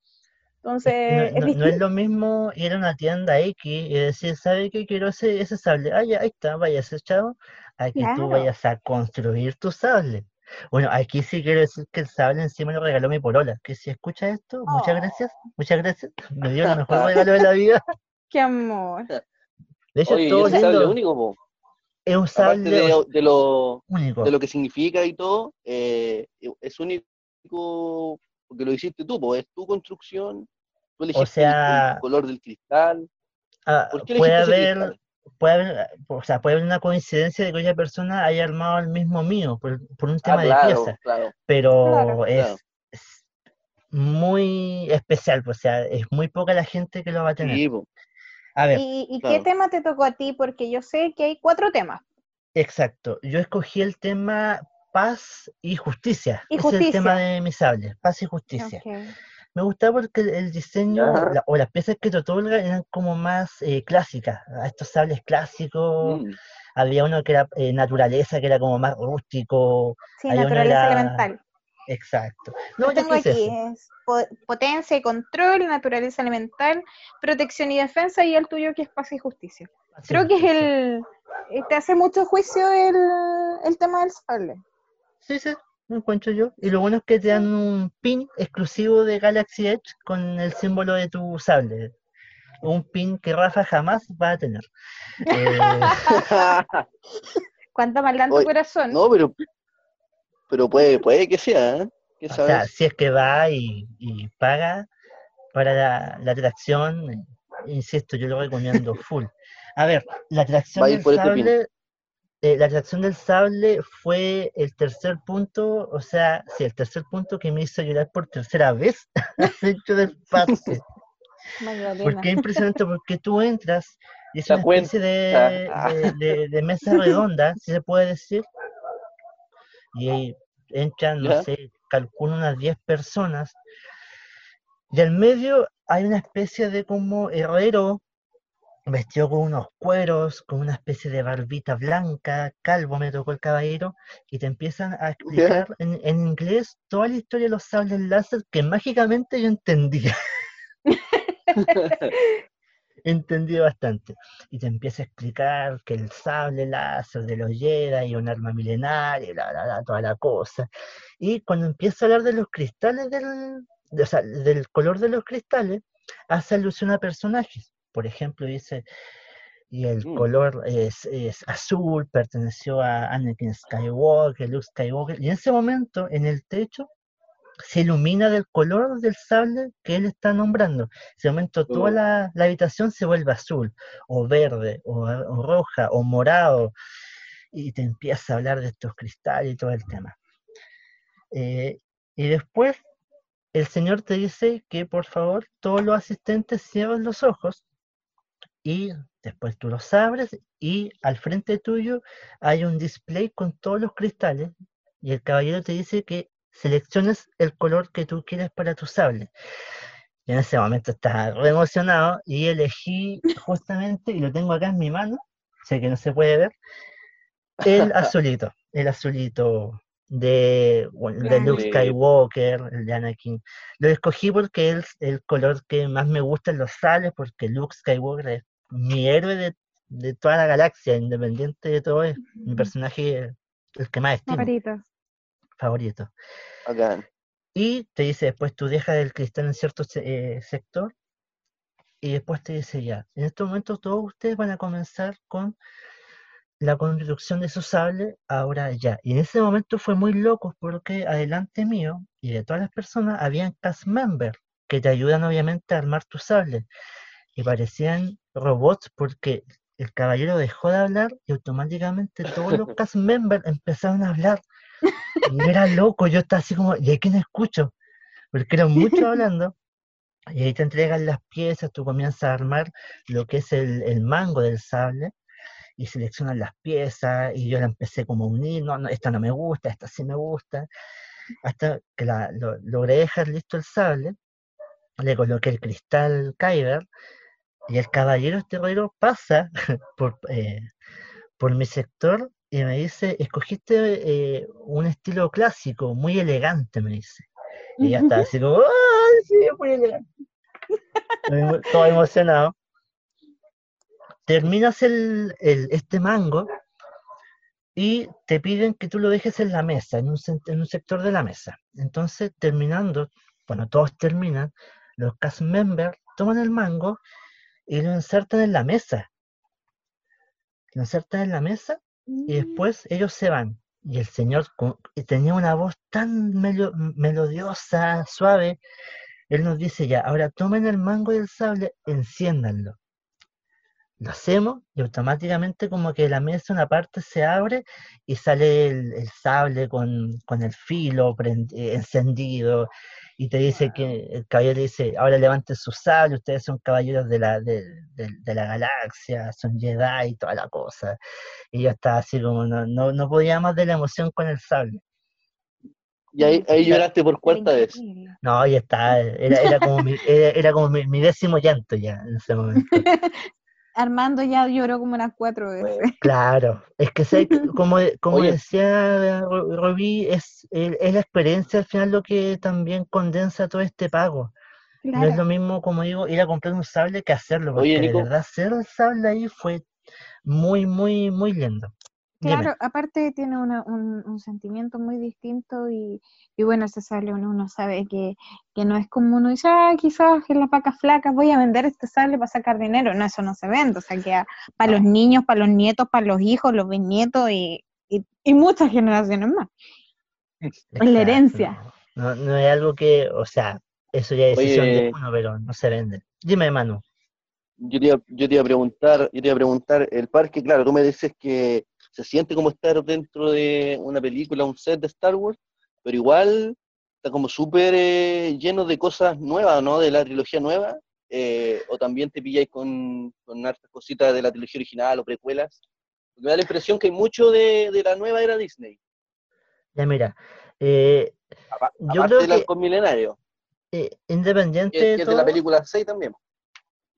Entonces, es es no, es lo mismo ir a una tienda X y decir, ¿sabe qué quiero ese, ese sable? Ah, ya, ahí está, vaya echado, a que Claro. tú vayas a construir tu sable. Bueno, aquí sí quiero decir que el sable encima lo regaló mi polola, que si escucha esto, muchas Oh. gracias, muchas gracias, me dio el [LAUGHS] mejor regalo de la vida. [LAUGHS] Qué amor. De hecho, Oye, todo ese sable lindo, único, po. es un sable de lo, único. de lo que significa y todo, eh, es único porque lo hiciste tú, po. es tu construcción, tú elegiste el- sea, el, color del cristal. Ah, ¿Por qué puede haber, cristal? puede haber, o sea, puede haber una coincidencia de que otra persona haya armado el mismo mío por, por un Ah, tema de claro, pieza, claro. pero Claro. es, Claro. es muy especial, pues, o sea, es muy poca la gente que lo va a tener. Sí, po. A ver, ¿Y, y qué tema te tocó a ti? Porque yo sé que hay cuatro temas. Exacto. Yo escogí el tema paz y justicia. Y Ese es el tema de mi sable, paz y justicia. Me gustaba porque el, diseño la- o las piezas que te otorga eran como más eh, clásicas. A estos sables clásicos, Mm, había uno que era eh, naturaleza, que era como más rústico. Sí, Hay uno naturaleza era- elemental. Exacto. No, yo tengo aquí, es po- potencia y control, naturaleza elemental, protección y defensa, y el tuyo que es paz y justicia. Paz y Creo que es el... eh, Te hace mucho juicio el, el tema del sable. Sí, sí, lo encuentro yo. Y lo bueno es que te dan un pin exclusivo de Galaxy Edge con el símbolo de tu sable. Un pin que Rafa jamás va a tener. Eh, [LAUGHS] ¿Cuánta maldad en tu corazón? no, pero, pero puede, puede que sea, ¿eh? ¿Qué o sea, si es que va y, y paga para la, la atracción, eh, insisto, yo lo recomiendo full. A ver, la atracción del este sable, eh, la atracción del sable fue el tercer punto, o sea, sí, el tercer punto que me hizo llorar por tercera vez [LAUGHS] dentro del. Magdalena. Porque es impresionante porque tú entras y es Se una especie de, de, de- de mesa [LAUGHS] redonda, si se puede decir. Y ahí entran, no ¿Ya? sé, calculo unas 10 personas. Y al medio hay una especie de como herrero vestido con unos cueros, con una especie de barbita blanca, calvo me tocó el caballero, y te empiezan a explicar en, en inglés toda la historia de los sables láser que mágicamente yo entendía. [LAUGHS] entendí bastante. Y te empieza a explicar que el sable láser de los Jedi y un arma milenaria, y bla, bla, bla, toda la cosa. Y cuando empieza a hablar de los cristales del, de- o sea, del color de los cristales, hace alusión a personajes. Por ejemplo, dice, y el Mm. color es, es azul, perteneció a Anakin Skywalker, Luke Skywalker. Y en ese momento, en el techo, se ilumina del color del sable que él está nombrando. En ese momento toda Oh. la, la habitación se vuelve azul, o verde, o, o roja, o morado, y te empieza a hablar de estos cristales y todo el tema. Eh, y después el señor te dice que por favor todos los asistentes cierren los ojos y después tú los abres y al frente tuyo hay un display con todos los cristales y el caballero te dice que selecciones el color que tú quieres para tu sable. Y en ese momento estaba re emocionado y elegí justamente, y lo tengo acá en mi mano, sé que no se puede ver, el [LAUGHS] azulito, el azulito de, bueno, de Luke. Skywalker, el de Anakin. Lo escogí porque es el color que más me gusta en los sables, porque Luke Skywalker es mi héroe de, de toda la galaxia, independiente de todo, es mi personaje el que más estimo, Favorito. favorito. Bacán. Y te dice después tú dejas el cristal en cierto eh, sector y después te dice ya, en este momento todos ustedes van a comenzar con la construcción de su sable ahora ya. Y en ese momento fue muy loco porque adelante mío y de todas las personas habían cast members que te ayudan obviamente a armar tu sable. Y parecían robots porque el caballero dejó de hablar y automáticamente todos los [LAUGHS] cast members empezaron a hablar. Y era loco, yo estaba así como, ¿y a quién escucho? Porque eran muchos [LAUGHS] hablando. Y ahí te entregan las piezas, tú comienzas a armar lo que es el, el mango del sable y seleccionas las piezas y yo la empecé como a unir, no, no, esta no me gusta, esta sí me gusta, hasta que la, lo- logré dejar listo el sable, le coloqué el cristal Kyber y el caballero esterrero pasa [LAUGHS] por, eh, por mi sector y me dice, escogiste eh, un estilo clásico, muy elegante, me dice. Y ya estaba así como, ¡ay, sí, muy elegante! Todo emocionado. Terminas el, el- este mango y te piden que tú lo dejes en la mesa, en un, en un sector de la mesa. Entonces, terminando, bueno, todos terminan, los cast members toman el mango y lo insertan en la mesa. Lo insertan en la mesa y después ellos se van. Y el señor y tenía una voz tan melo- melodiosa, suave. Él nos dice ya, ahora tomen el mango y el sable, enciéndanlo. Lo hacemos y automáticamente como que la mesa una parte se abre y sale el, sable con, el filo eh, encendido y te dice que el caballero dice, ahora levanten su sable, ustedes son caballeros de la, de, la galaxia, son Jedi y toda la cosa. Y yo estaba así como, no, no, podía más de la emoción con el sable. ¿Y ahí, ahí lloraste por cuarta vez? No, ya está, era, era como, mi, era, como mi, décimo llanto ya en ese momento. [LAUGHS] Armando ya lloró como unas cuatro veces. [LAUGHS] Claro, es que sé, como, [LAUGHS] como decía Robí, es, es la experiencia al final lo que también condensa todo este pago. No es lo mismo, como digo, ir a comprar un sable que hacerlo, porque de verdad hacer el sable ahí fue muy, muy, muy lindo. Claro, aparte tiene un, sentimiento muy distinto y, bueno, se sale uno, uno sabe que, no es como uno dice, ah, quizás en las vacas flacas voy a vender este sable para sacar dinero. No, eso no se vende, o sea, que para los niños, para los nietos, para los hijos, los bisnietos y, y, muchas generaciones más. Es la herencia. No, no, es algo que, o sea, eso ya es decisión de uno, pero no se vende. Dime, Manu. Yo te, iba, yo te iba a preguntar, yo te iba a preguntar, el parque, claro, tú me dices que se siente como estar dentro de una película, un set de Star Wars, pero igual está como súper eh, lleno de cosas nuevas, ¿no? De la trilogía nueva, eh, o también te pilláis con, con hartas cositas de la trilogía original o precuelas. Me da la impresión que hay mucho de, de la nueva era Disney. Ya mira, eh, yo creo del que, milenario. Independiente de, de la película 6 también.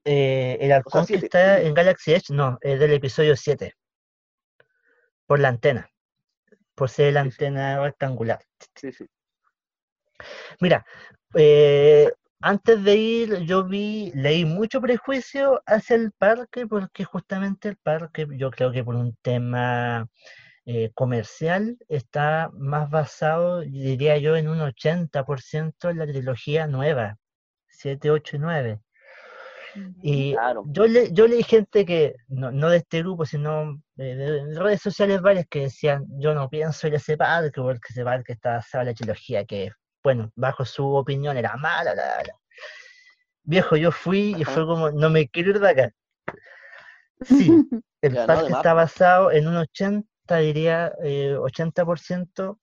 el halcón que está en Galaxy Edge, no, es del episodio 7 por la antena, por ser la antena rectangular. Sí, sí. Mira, eh, antes de ir yo vi, leí mucho prejuicio hacia el parque porque justamente el parque, yo creo que por un tema eh, comercial, está más basado, diría yo, en un 80% en la trilogía nueva, 7, 8 y 9. Y yo, le, yo leí gente que, no, no de este grupo, sino de, redes sociales varias que decían, yo no pienso ir a ese parque porque ese parque está basado la trilogía que, bueno, bajo su opinión era mala, Viejo, yo fui y fue como, no me quiero ir de acá. Sí, [LAUGHS] el parque está basado en un 80, diría, eh, 80%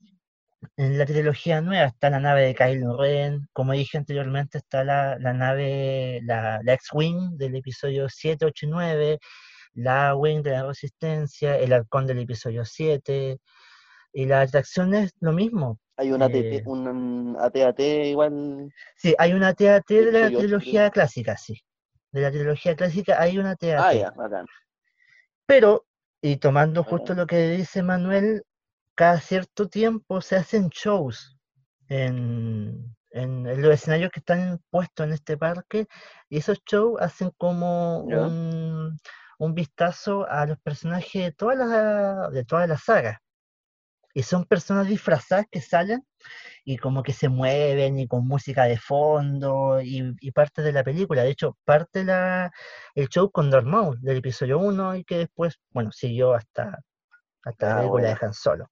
en la trilogía nueva está la nave de Kylo Ren, como dije anteriormente, está la, nave, la, la X-Wing del episodio 7, 8 y 9, la Wing de la Resistencia, el Halcón del episodio 7, y la atracción es lo mismo. Hay una eh, un AT-AT igual. Sí, hay una AT-AT de la trilogía clásica, sí. De la trilogía clásica hay una AT-AT. Ah, ya, bacán. Pero, y tomando justo lo que dice Manuel, cada cierto tiempo se hacen shows en, los escenarios que están puestos en este parque y esos shows hacen como un, vistazo a los personajes de toda la, de toda la saga. Y son personas disfrazadas que salen y como que se mueven y con música de fondo y, parte de la película. De hecho, parte la, el show con Dormouse del episodio 1 y que después, bueno, siguió hasta hasta ah, luego la dejan solo.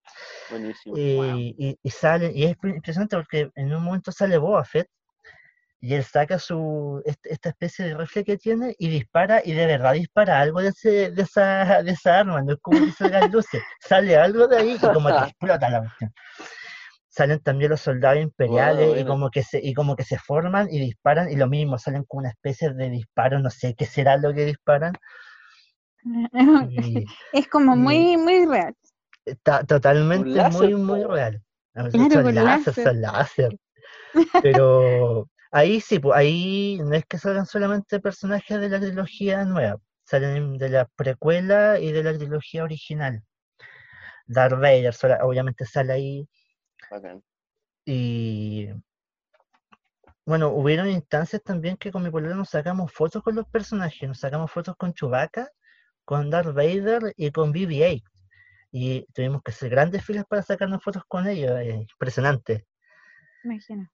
Buenísimo. Y, y, sale, y es impresionante porque en un momento sale Boba Fett y él saca su esta especie de rifle que tiene y dispara y de verdad dispara algo de, ese, de, esa, de esa arma, no es como que salgan [LAUGHS] luces, sale algo de ahí y como que [LAUGHS] explota la cuestión. Salen también los soldados imperiales y como que se y como que se forman y disparan y lo mismo, salen con una especie de disparo, no sé qué será lo que disparan [LAUGHS] es como muy, muy real. Está totalmente muy, muy real. son láser, son láser. Pero ahí sí, pues ahí no es que salgan solamente personajes de la trilogía nueva, salen de la precuela y de la trilogía original. Darth Vader obviamente sale ahí. Y bueno, hubieron instancias también que con mi pueblo nos sacamos fotos con los personajes, nos sacamos fotos con Chewbacca con Darth Vader y con BB-8. Y tuvimos que hacer grandes filas para sacarnos fotos con ellos. impresionante. Imagina.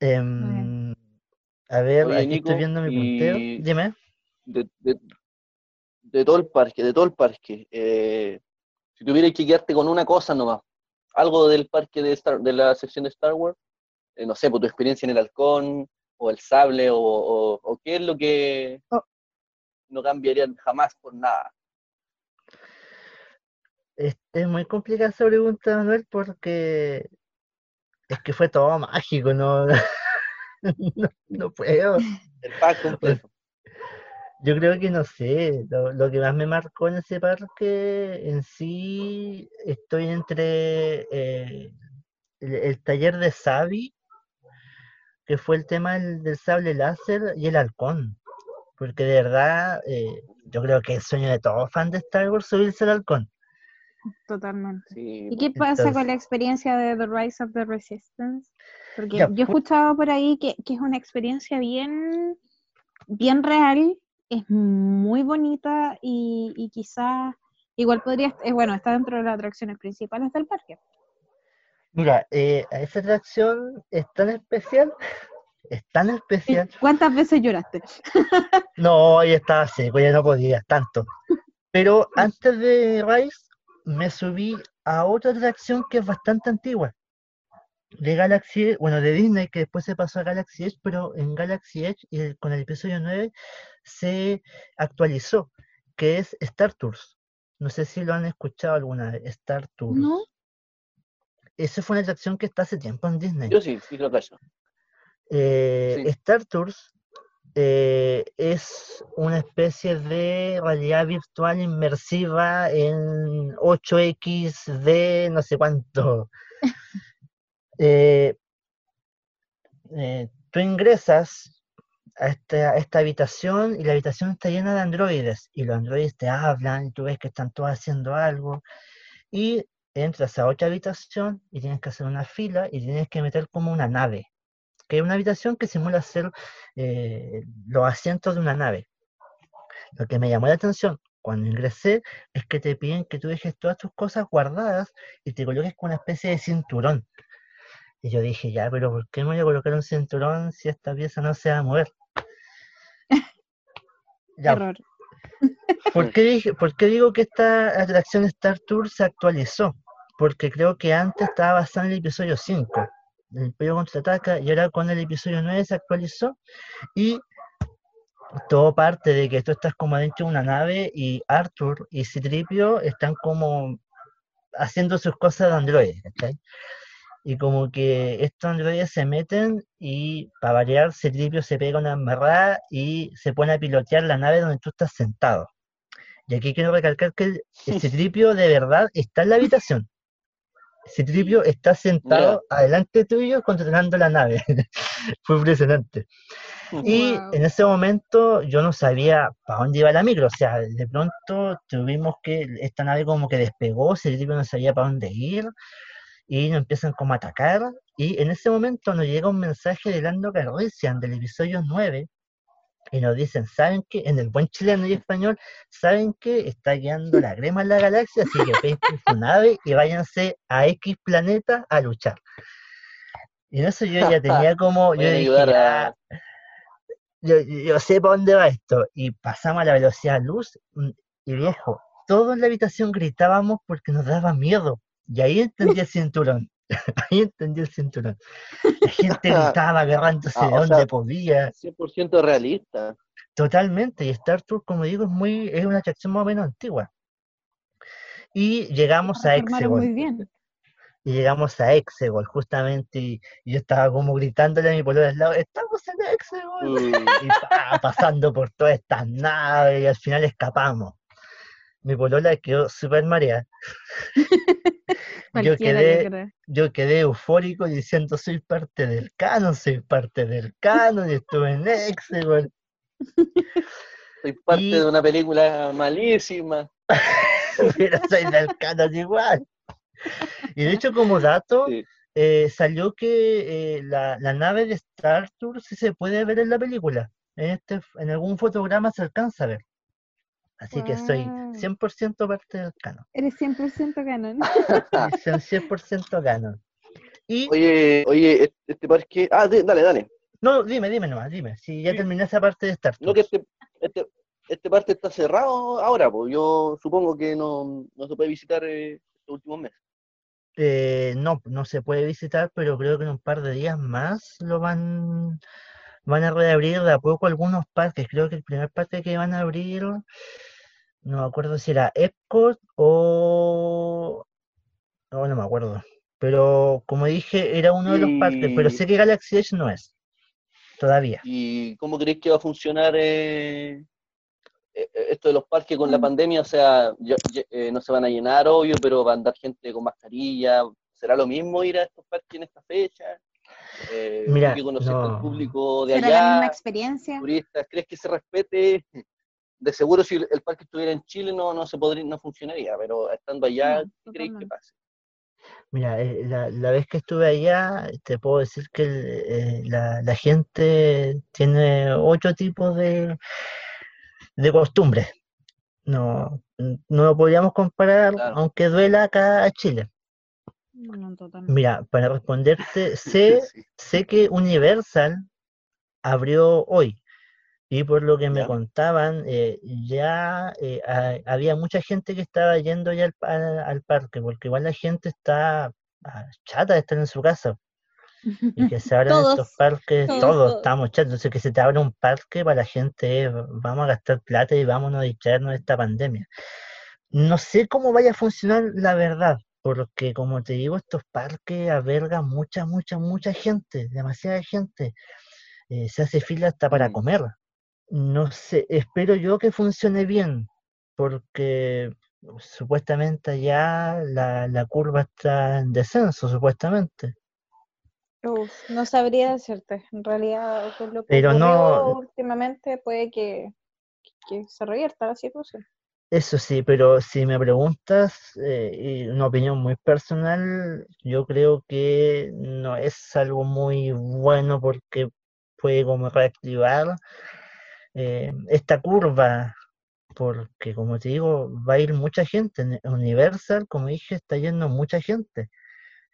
Em, a ver, aquí estoy viendo mi punteo. Dime. De, todo el parque, de todo el parque. Eh, si tuvieras que quedarte con una cosa nomás, algo del parque de, Star, de la sección de Star Wars, eh, no sé, por tu experiencia en el halcón, o el sable, o, qué es lo que... no cambiarían jamás por nada. Es, es muy complicada esa pregunta, Manuel, porque es que fue todo mágico, no, [LAUGHS] no, no puedo. El pack completo. Yo creo que no sé, lo, lo que más me marcó en ese parque en sí, estoy entre eh, el, el taller de Sabi, que fue el tema del, del sable láser, y el halcón. Porque de verdad, eh, yo creo que es el sueño de todo fan de Star Wars subirse al halcón. Totalmente. Sí, ¿Y qué pasa con la experiencia de The Rise of the Resistance? Porque Ya, yo he escuchado por ahí que, que es una experiencia bien, bien real, es muy bonita y, y quizás igual podría, eh, bueno, está dentro de las atracciones principales del parque. Mira, eh, esa atracción es tan especial, [LAUGHS] es tan especial. ¿Cuántas veces lloraste? [LAUGHS] No, ya estaba seco, ya no podía tanto. Pero antes de Rise, me subí a otra atracción que es bastante antigua. De Galaxy Edge, bueno, de Disney, que después se pasó a Galaxy Edge, pero en Galaxy Edge, y el- con el episodio 9, se actualizó, que es Star Tours. No sé si lo han escuchado alguna vez, Star Tours. ¿No? Esa fue una atracción que está hace tiempo en Disney. Yo sí, sí lo cacho. Eh, Sí. Star Tours eh, es una especie de realidad virtual inmersiva en 8XD, no sé cuánto. [LAUGHS] Eh, tú ingresas a esta, a esta habitación y la habitación está llena de androides y los androides te hablan y tú ves que están todos haciendo algo y entras a otra habitación y tienes que hacer una fila y tienes que meter como una nave que es una habitación que simula ser eh, los asientos de una nave. Lo que me llamó la atención cuando ingresé es que te piden que tú dejes todas tus cosas guardadas y te coloques con una especie de cinturón. Y yo dije, ya, pero ¿por qué me voy a colocar un cinturón si esta pieza no se va a mover? [LAUGHS] Ya, Error. ¿Por qué, [LAUGHS] dije- por qué digo que esta atracción Star Tour se actualizó? Porque creo que antes estaba basada en el episodio 5, el Imperio contraataca, y ahora con el episodio 9 se actualizó. Y todo parte de que tú estás como adentro de una nave y Arthur y Citripio están como haciendo sus cosas de androides, ¿cachai? Y como que estos androides se meten y para variar Citripio se pega una embarrada y se pone a pilotear la nave donde tú estás sentado. Y aquí quiero recalcar que el [LAUGHS] Citripio de verdad está en la habitación. Citripio está sentado adelante tuyo controlando la nave. [LAUGHS] Fue impresionante. Y Wow. en ese momento yo no sabía para dónde iba la micro, o sea, de pronto tuvimos que, esta nave como que despegó, Citripio no sabía para dónde ir, y nos empiezan como a atacar, y en ese momento nos llega un mensaje de Lando Calrissian del episodio 9, y nos dicen, ¿saben qué? En el buen chileno y español, ¿saben qué? Está guiando la crema en la galaxia, así que pesquen su nave y váyanse a X planeta a luchar. Y en eso yo ya [LAUGHS] tenía como, yo dije, ayudar "Ya, a... yo, yo sé para dónde va esto. Y pasamos a la velocidad luz mm, y viejo, todos en la habitación gritábamos porque nos daba miedo. Y ahí entendí el cinturón. [LAUGHS] Ahí entendí el cinturón. La [LAUGHS] gente gritaba agarrándose Ah, de donde sea- podía. 100% realista. Totalmente. Y Star Tour, como digo, es muy, es una atracción más o menos antigua. Y llegamos a Armaron muy Exegol. bien. Y llegamos a Exegol, justamente. Y, y yo estaba como gritándole a mi polola al lado, ¡estamos en Exegol! Mm, y pa, pasando por todas estas naves y al final escapamos. Mi polola quedó súper mareada. [LAUGHS] yo, quedé, yo quedé eufórico diciendo soy parte del canon, soy parte del canon y estuve en Exegol. [LAUGHS] soy parte Y- de una película malísima. [LAUGHS] pero soy del canon igual. Y de hecho como dato, Sí. eh, salió que eh, la, la nave de Star Tours sí se puede ver en la película. En, este, en algún fotograma se alcanza a ver. Así que soy Guau. 100% parte del canon. Eres 100% canon. [LAUGHS] Soy 100% canon. Y, Oye, oye, este- este parque... Ah, de- dale, dale. no, dime, dime nomás, dime. Si ya Sí. terminé esa parte de Star No que Tours. este, este, este parque está cerrado ahora, pues yo supongo que no, no se puede visitar eh, estos últimos meses. Eh, no, no se puede visitar, pero creo que en un par de días más lo van, van a reabrir de a poco algunos parques. Creo que el primer parque que van a abrir, no me acuerdo si era Epcot o... No, no me acuerdo. Pero como dije, era uno de los parques, pero sé que Galaxy Edge no es. Todavía. ¿Y cómo crees que va a funcionar eh, eh, esto de los parques con la mm. pandemia? O sea, eh, no se van a llenar, obvio, pero va a andar gente con mascarilla. ¿Será lo mismo ir a estos parques en esta fecha? Eh, Mira, que conocer al público de allá. ¿Será la misma experiencia? Turistas, ¿crees que se respete? De seguro si el parque estuviera en Chile no, no se podría, no funcionaría, pero estando allá, ¿qué crees que pase? Mira, eh, la, vez que estuve allá, te puedo decir que eh, la, gente tiene ocho tipos de, de costumbres. No, no lo podríamos comparar, aunque duela acá a Chile. Mira, para responderte, [LAUGHS] sé, sé que Universal abrió hoy. Y por lo que me contaban, eh, ya eh, había mucha gente que estaba yendo ya al, parque, porque igual la gente está ah, chata de estar en su casa. Y que se [LAUGHS] abran estos parques, todos, estamos chatos. Entonces, que se te abra un parque para la gente, vamos a gastar plata y vámonos a distraernos de esta pandemia. No sé cómo vaya a funcionar la verdad, porque como te digo, estos parques albergan mucha, mucha, mucha gente, demasiada gente. Eh, se hace fila hasta para mm. comer no sé, espero yo que funcione bien, porque supuestamente ya la, curva está en descenso, supuestamente. no sabría decirte, en realidad, lo que Pero no, últimamente puede que, se revierta la situación. Eso sí, pero si me preguntas, eh, una opinión muy personal, yo creo que no es algo muy bueno porque puede como reactivar eh, esta curva, porque como te digo, va a ir mucha gente. Universal, como dije, está yendo mucha gente.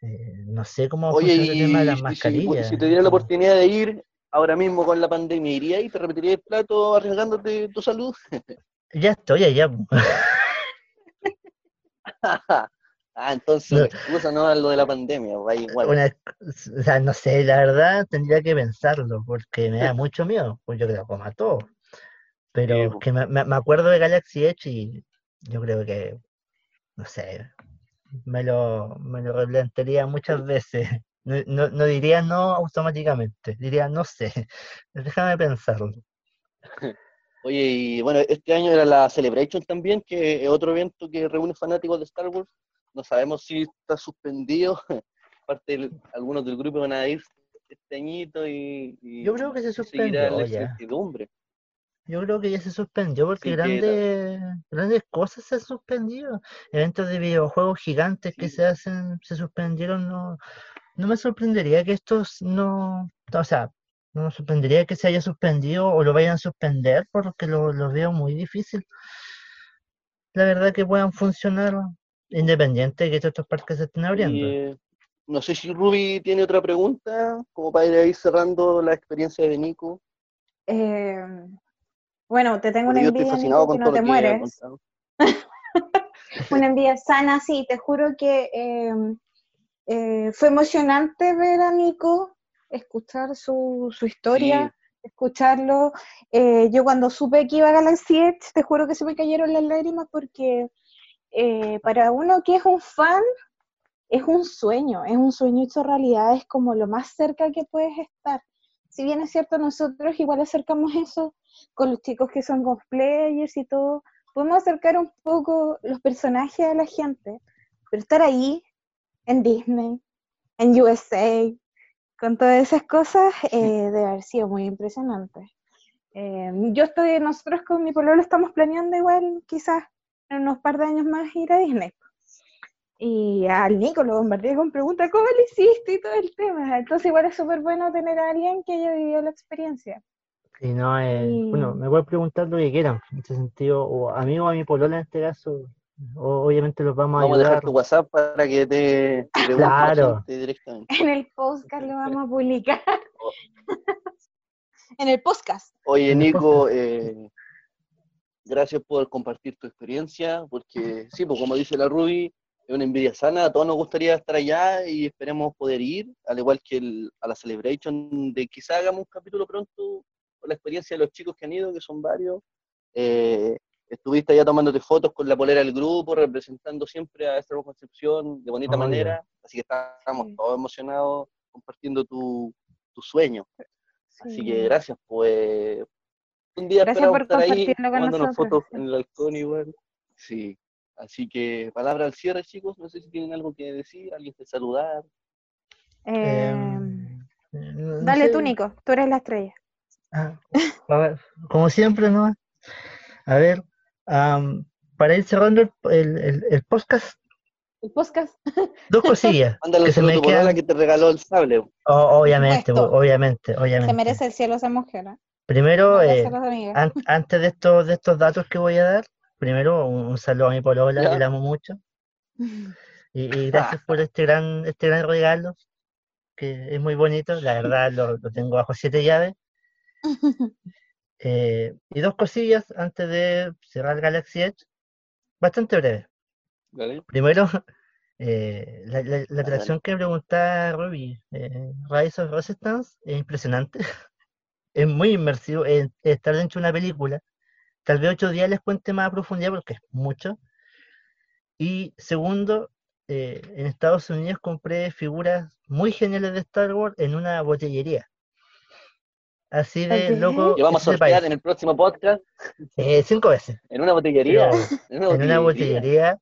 Eh, no sé cómo va a funcionar el tema de las mascarillas. Si, te diera la oportunidad de ir ahora mismo con la pandemia, ¿iría y te repetiría el plato arriesgándote tu salud? [LAUGHS] ya estoy allá. [LAUGHS] Ah, entonces no, excusa no lo de la pandemia, va igual. o sea, no sé, la verdad tendría que pensarlo, porque me da mucho miedo, pues yo creo como a todo. Pero pues. que me, me, acuerdo de Galaxy Edge y yo creo que, no sé, me lo, me lo replantearía muchas veces. [LAUGHS] No, no, diría no automáticamente, diría no sé, [LAUGHS] déjame pensarlo. Oye, y bueno, este año era la Celebration también, que es otro evento que reúne fanáticos de Star Wars no sabemos si está suspendido. [LAUGHS] Parte de, algunos del grupo van a ir este añito y, yo creo que se suspendió ya. Yo creo que ya se suspendió porque grandes, grandes cosas se han suspendido. Eventos de videojuegos gigantes que se hacen, se suspendieron. No, no me sorprendería que estos no, o sea, no me sorprendería que se haya suspendido o lo vayan a suspender porque lo, lo veo muy difícil. La verdad que puedan funcionar independiente de que estos parques se estén abriendo. Eh, no sé si Ruby tiene otra pregunta, como para ir cerrando la experiencia de Nico. Eh, bueno, te tengo una envidia, Nico, que no te mueres. [LAUGHS] una envidia sana, sí, te juro que em, eh, fue emocionante ver a Nico, escuchar su, historia, escucharlo. yo cuando supe que iba a Galaxy Edge, te juro que se me cayeron las lágrimas porque eh, para uno que es un fan, es un sueño, es un sueño hecho realidad, es como lo más cerca que puedes estar. Si bien es cierto, nosotros igual acercamos eso con los chicos que son cosplayers y todo, podemos acercar un poco los personajes a la gente, pero estar ahí, en Disney, en USA, con todas esas cosas, eh, debe haber sido muy impresionante. Eh, yo estoy, nosotros con mi pueblo lo estamos planeando igual, quizás en unos par de años más ir a Disney. Y al Nico lo bombardeé con preguntas, ¿cómo lo hiciste? Y todo el tema. Entonces igual es súper bueno tener a alguien que haya vivido la experiencia. Sí, no, eh, bueno, me voy a preguntar lo que quieran, en este sentido, o a mí o a mi polola en este caso, obviamente los vamos a vamos a dejar tu WhatsApp para que te [LAUGHS] claro. directamente. En el podcast lo vamos a publicar. Oh. [LAUGHS] en el podcast. Oye, Nico, eh, gracias por compartir tu experiencia, porque sí, pues como dice la Ruby, es una envidia sana, a todos nos gustaría estar allá y esperemos poder ir, al igual que el- a la Celebration, de quizá hagamos un capítulo pronto con la experiencia de los chicos que han ido, que son varios. Eh, estuviste allá tomándote fotos con la polera del grupo, representando siempre a Wars Concepción de bonita manera, así que estamos Sí. todos emocionados compartiendo tu, tu sueño. Así Sí. que gracias, pues. Un día Gracias por estar ahí compartirlo con tomándonos nosotros, fotos sí. en el halcón igual. Sí. Así que palabra al cierre, chicos. No sé si tienen algo que decir, alguien que saludar. Eh, Em, no dale sé. tú, Nico, tú eres la estrella. Ah, a ver, como siempre, ¿no? A ver, am, para ir cerrando el, el- el- el podcast, El podcast. [LAUGHS] dos cosillas Mándale que se me saludo a tu polola quedan. que te regaló el sable. O- obviamente, obviamente, obviamente. Se merece el cielo esa mujer. ¿eh? Primero, eh, an- antes de estos, de estos datos que voy a dar, primero un, un saludo a mi polola, Ya. que la amo mucho. Y, y [LAUGHS] gracias por este gran, este gran regalo, que es muy bonito, la verdad lo, lo tengo bajo siete llaves. [LAUGHS] Eh, y dos cosillas antes de cerrar Galaxy Edge, bastante breve. Primero, [LAUGHS] eh, la, la- la Dale, atracción que preguntaba Ruby, eh, Rise of Resistance, es impresionante. [LAUGHS] es muy inmersivo, es, es estar dentro de una película. Tal vez ocho días les cuente más a profundidad porque es mucho. Y segundo, eh, en Estados Unidos compré figuras muy geniales de Star Wars en una botillería. Así de loco. Y vamos a es ese sortear país. en el próximo podcast Eh, cinco veces. en una botillería. Pero En una en una botillería.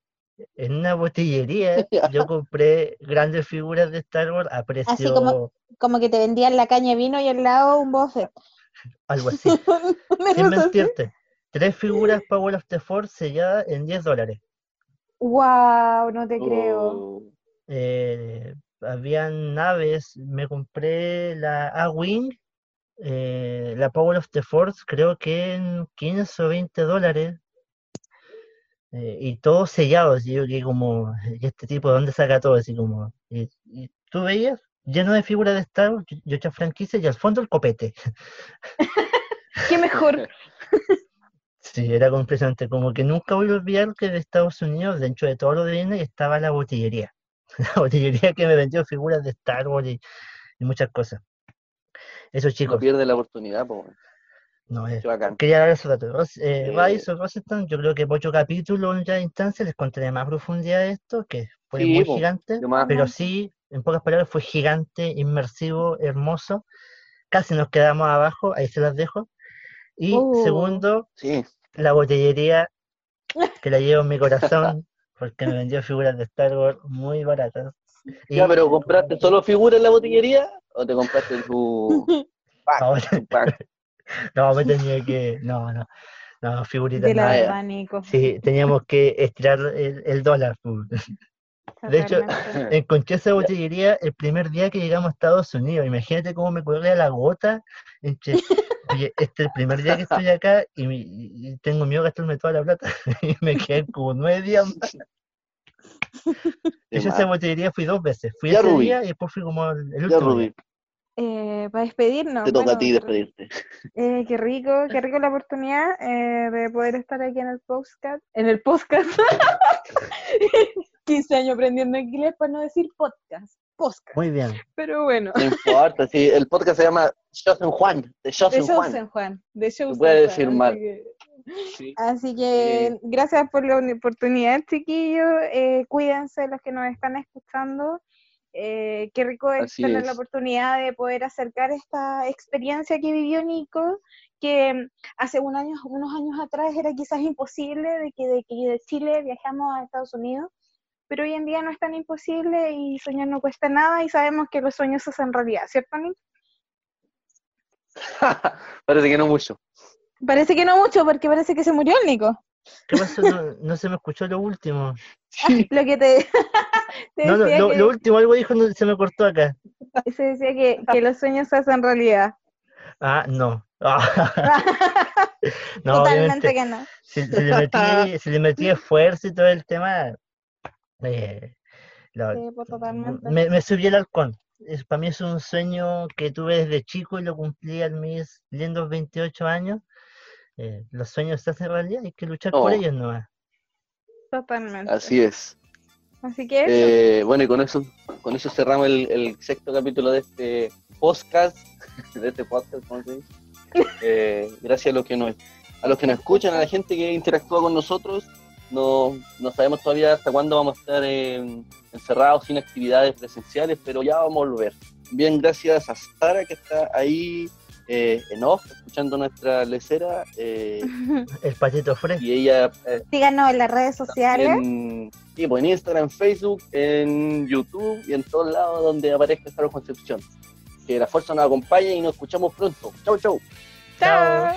en una botillería, [LAUGHS] yo compré grandes figuras de Star Wars a precio como- Como que te vendían la caña de vino y al lado un buffet. [LAUGHS] algo así. [LAUGHS] Sin así. mentirte. Tres figuras Power of the Force selladas en 10 dólares. Wow, no te creo. Eh, habían naves, me compré la A-Wing, eh, la Power of the Force, creo que en 15 o 20 dólares. eh, y todos sellados. Y yo que como, ¿y este tipo de dónde saca todo? Así como, y, y tú veías lleno de figuras de Star Wars y otras franquicias y al fondo el copete. [LAUGHS] Qué mejor. [LAUGHS] Sí, era impresionante. Como que nunca voy a olvidar que de Estados Unidos, dentro de todo lo de Disney, estaba la botillería. [LAUGHS] La botillería que me vendió figuras de Star Wars y, y muchas cosas. Eso, no chicos, pierde la oportunidad, po. no es. Qué bacán. Quería dar esos datos. Eh, Eh, Rise of Resistance, yo creo que por ocho capítulos en ya instancia les contaré más profundidad de esto, que fue Sí, muy po, gigante, más. pero sí, en pocas palabras, fue gigante, inmersivo, hermoso. Casi nos quedamos abajo, ahí se las dejo. Y Uh. segundo, Sí. la botillería [LAUGHS] que la llevo en mi corazón porque me vendió figuras de Star Wars muy baratas. Ya, pero ¿compraste solo figuras en la botillería o te compraste tu [LAUGHS] pack? No, tu pack? [LAUGHS] no, me tenía que. No, no. No, figuritas De la nada. Nico. Sí, teníamos que estirar el, el dólar. de hecho. Encontré esa botillería el primer día que llegamos a Estados Unidos. Imagínate cómo me corría la gota entre, [LAUGHS] oye, este es el primer día que estoy acá y, mi- y- y tengo miedo de gastarme toda la plata. y me quedé como nueve días más. A esa fui dos veces. Fui Ya, ese Rubí. día y después fui como el, el Ya, último día. Rubí, Eh, para despedirnos. te toca a ti despedirte. eh, qué rico, qué rico la oportunidad eh, de poder estar aquí en el podcast. En el podcast. [LAUGHS] 15 años aprendiendo inglés para no decir podcast. Podcast. Muy bien. Pero bueno. No importa, sí, el podcast se llama Chosen Juan, de Chosen Juan. Juan. De Chosen puede Juan, decir mal. que- Sí. Así que Eh, gracias por la oportunidad, chiquillos. Eh, cuídense los que nos están escuchando. Eh, qué rico es tener la oportunidad de poder acercar esta experiencia que vivió Nico, que hace un año, unos años atrás era quizás imposible de que de, que de Chile viajamos a Estados Unidos, pero hoy en día no es tan imposible y soñar no cuesta nada y sabemos que los sueños se hacen realidad, ¿cierto, Nico? [LAUGHS] Parece que no mucho. Parece que no mucho, porque parece que se murió el Nico. ¿Qué pasó? No, no se me escuchó lo último. Lo que te, [LAUGHS] te No, no, lo, que- lo último algo dijo, se me cortó acá. [LAUGHS] Se decía que, que los sueños se hacen realidad. Ah, no. Ah, [LAUGHS] no, Totalmente que no. si, si le metí, si le metí esfuerzo y todo el tema, eh, lo- Sí, pues, me subí el halcón. Es, para mí es un sueño que tuve desde chico y lo cumplí a mis lindos 28 años. Eh, los sueños se hacen realidad, hay que luchar por ellos nomás. Totalmente. Así es. Así que eh, bueno, y con eso, con eso cerramos el, sexto capítulo de este podcast, [LAUGHS] de este podcast, ¿cómo se dice? Eh, gracias a los que nos a los que nos escuchan, a la gente que interactúa con nosotros. No, no sabemos todavía hasta cuándo vamos a estar encerrados sin actividades presenciales, pero ya vamos a volver. Bien, gracias a Sara que está ahí eh, en off, escuchando nuestra lecera. Eh, [LAUGHS] el patito fresco. Y ella. Eh, Síganos en las redes sociales. En, sí, pues en Instagram, Facebook, en YouTube y en todos lados donde aparezca Sara Concepción. Que la fuerza nos acompañe y nos escuchamos pronto. Chau, chau. Chao.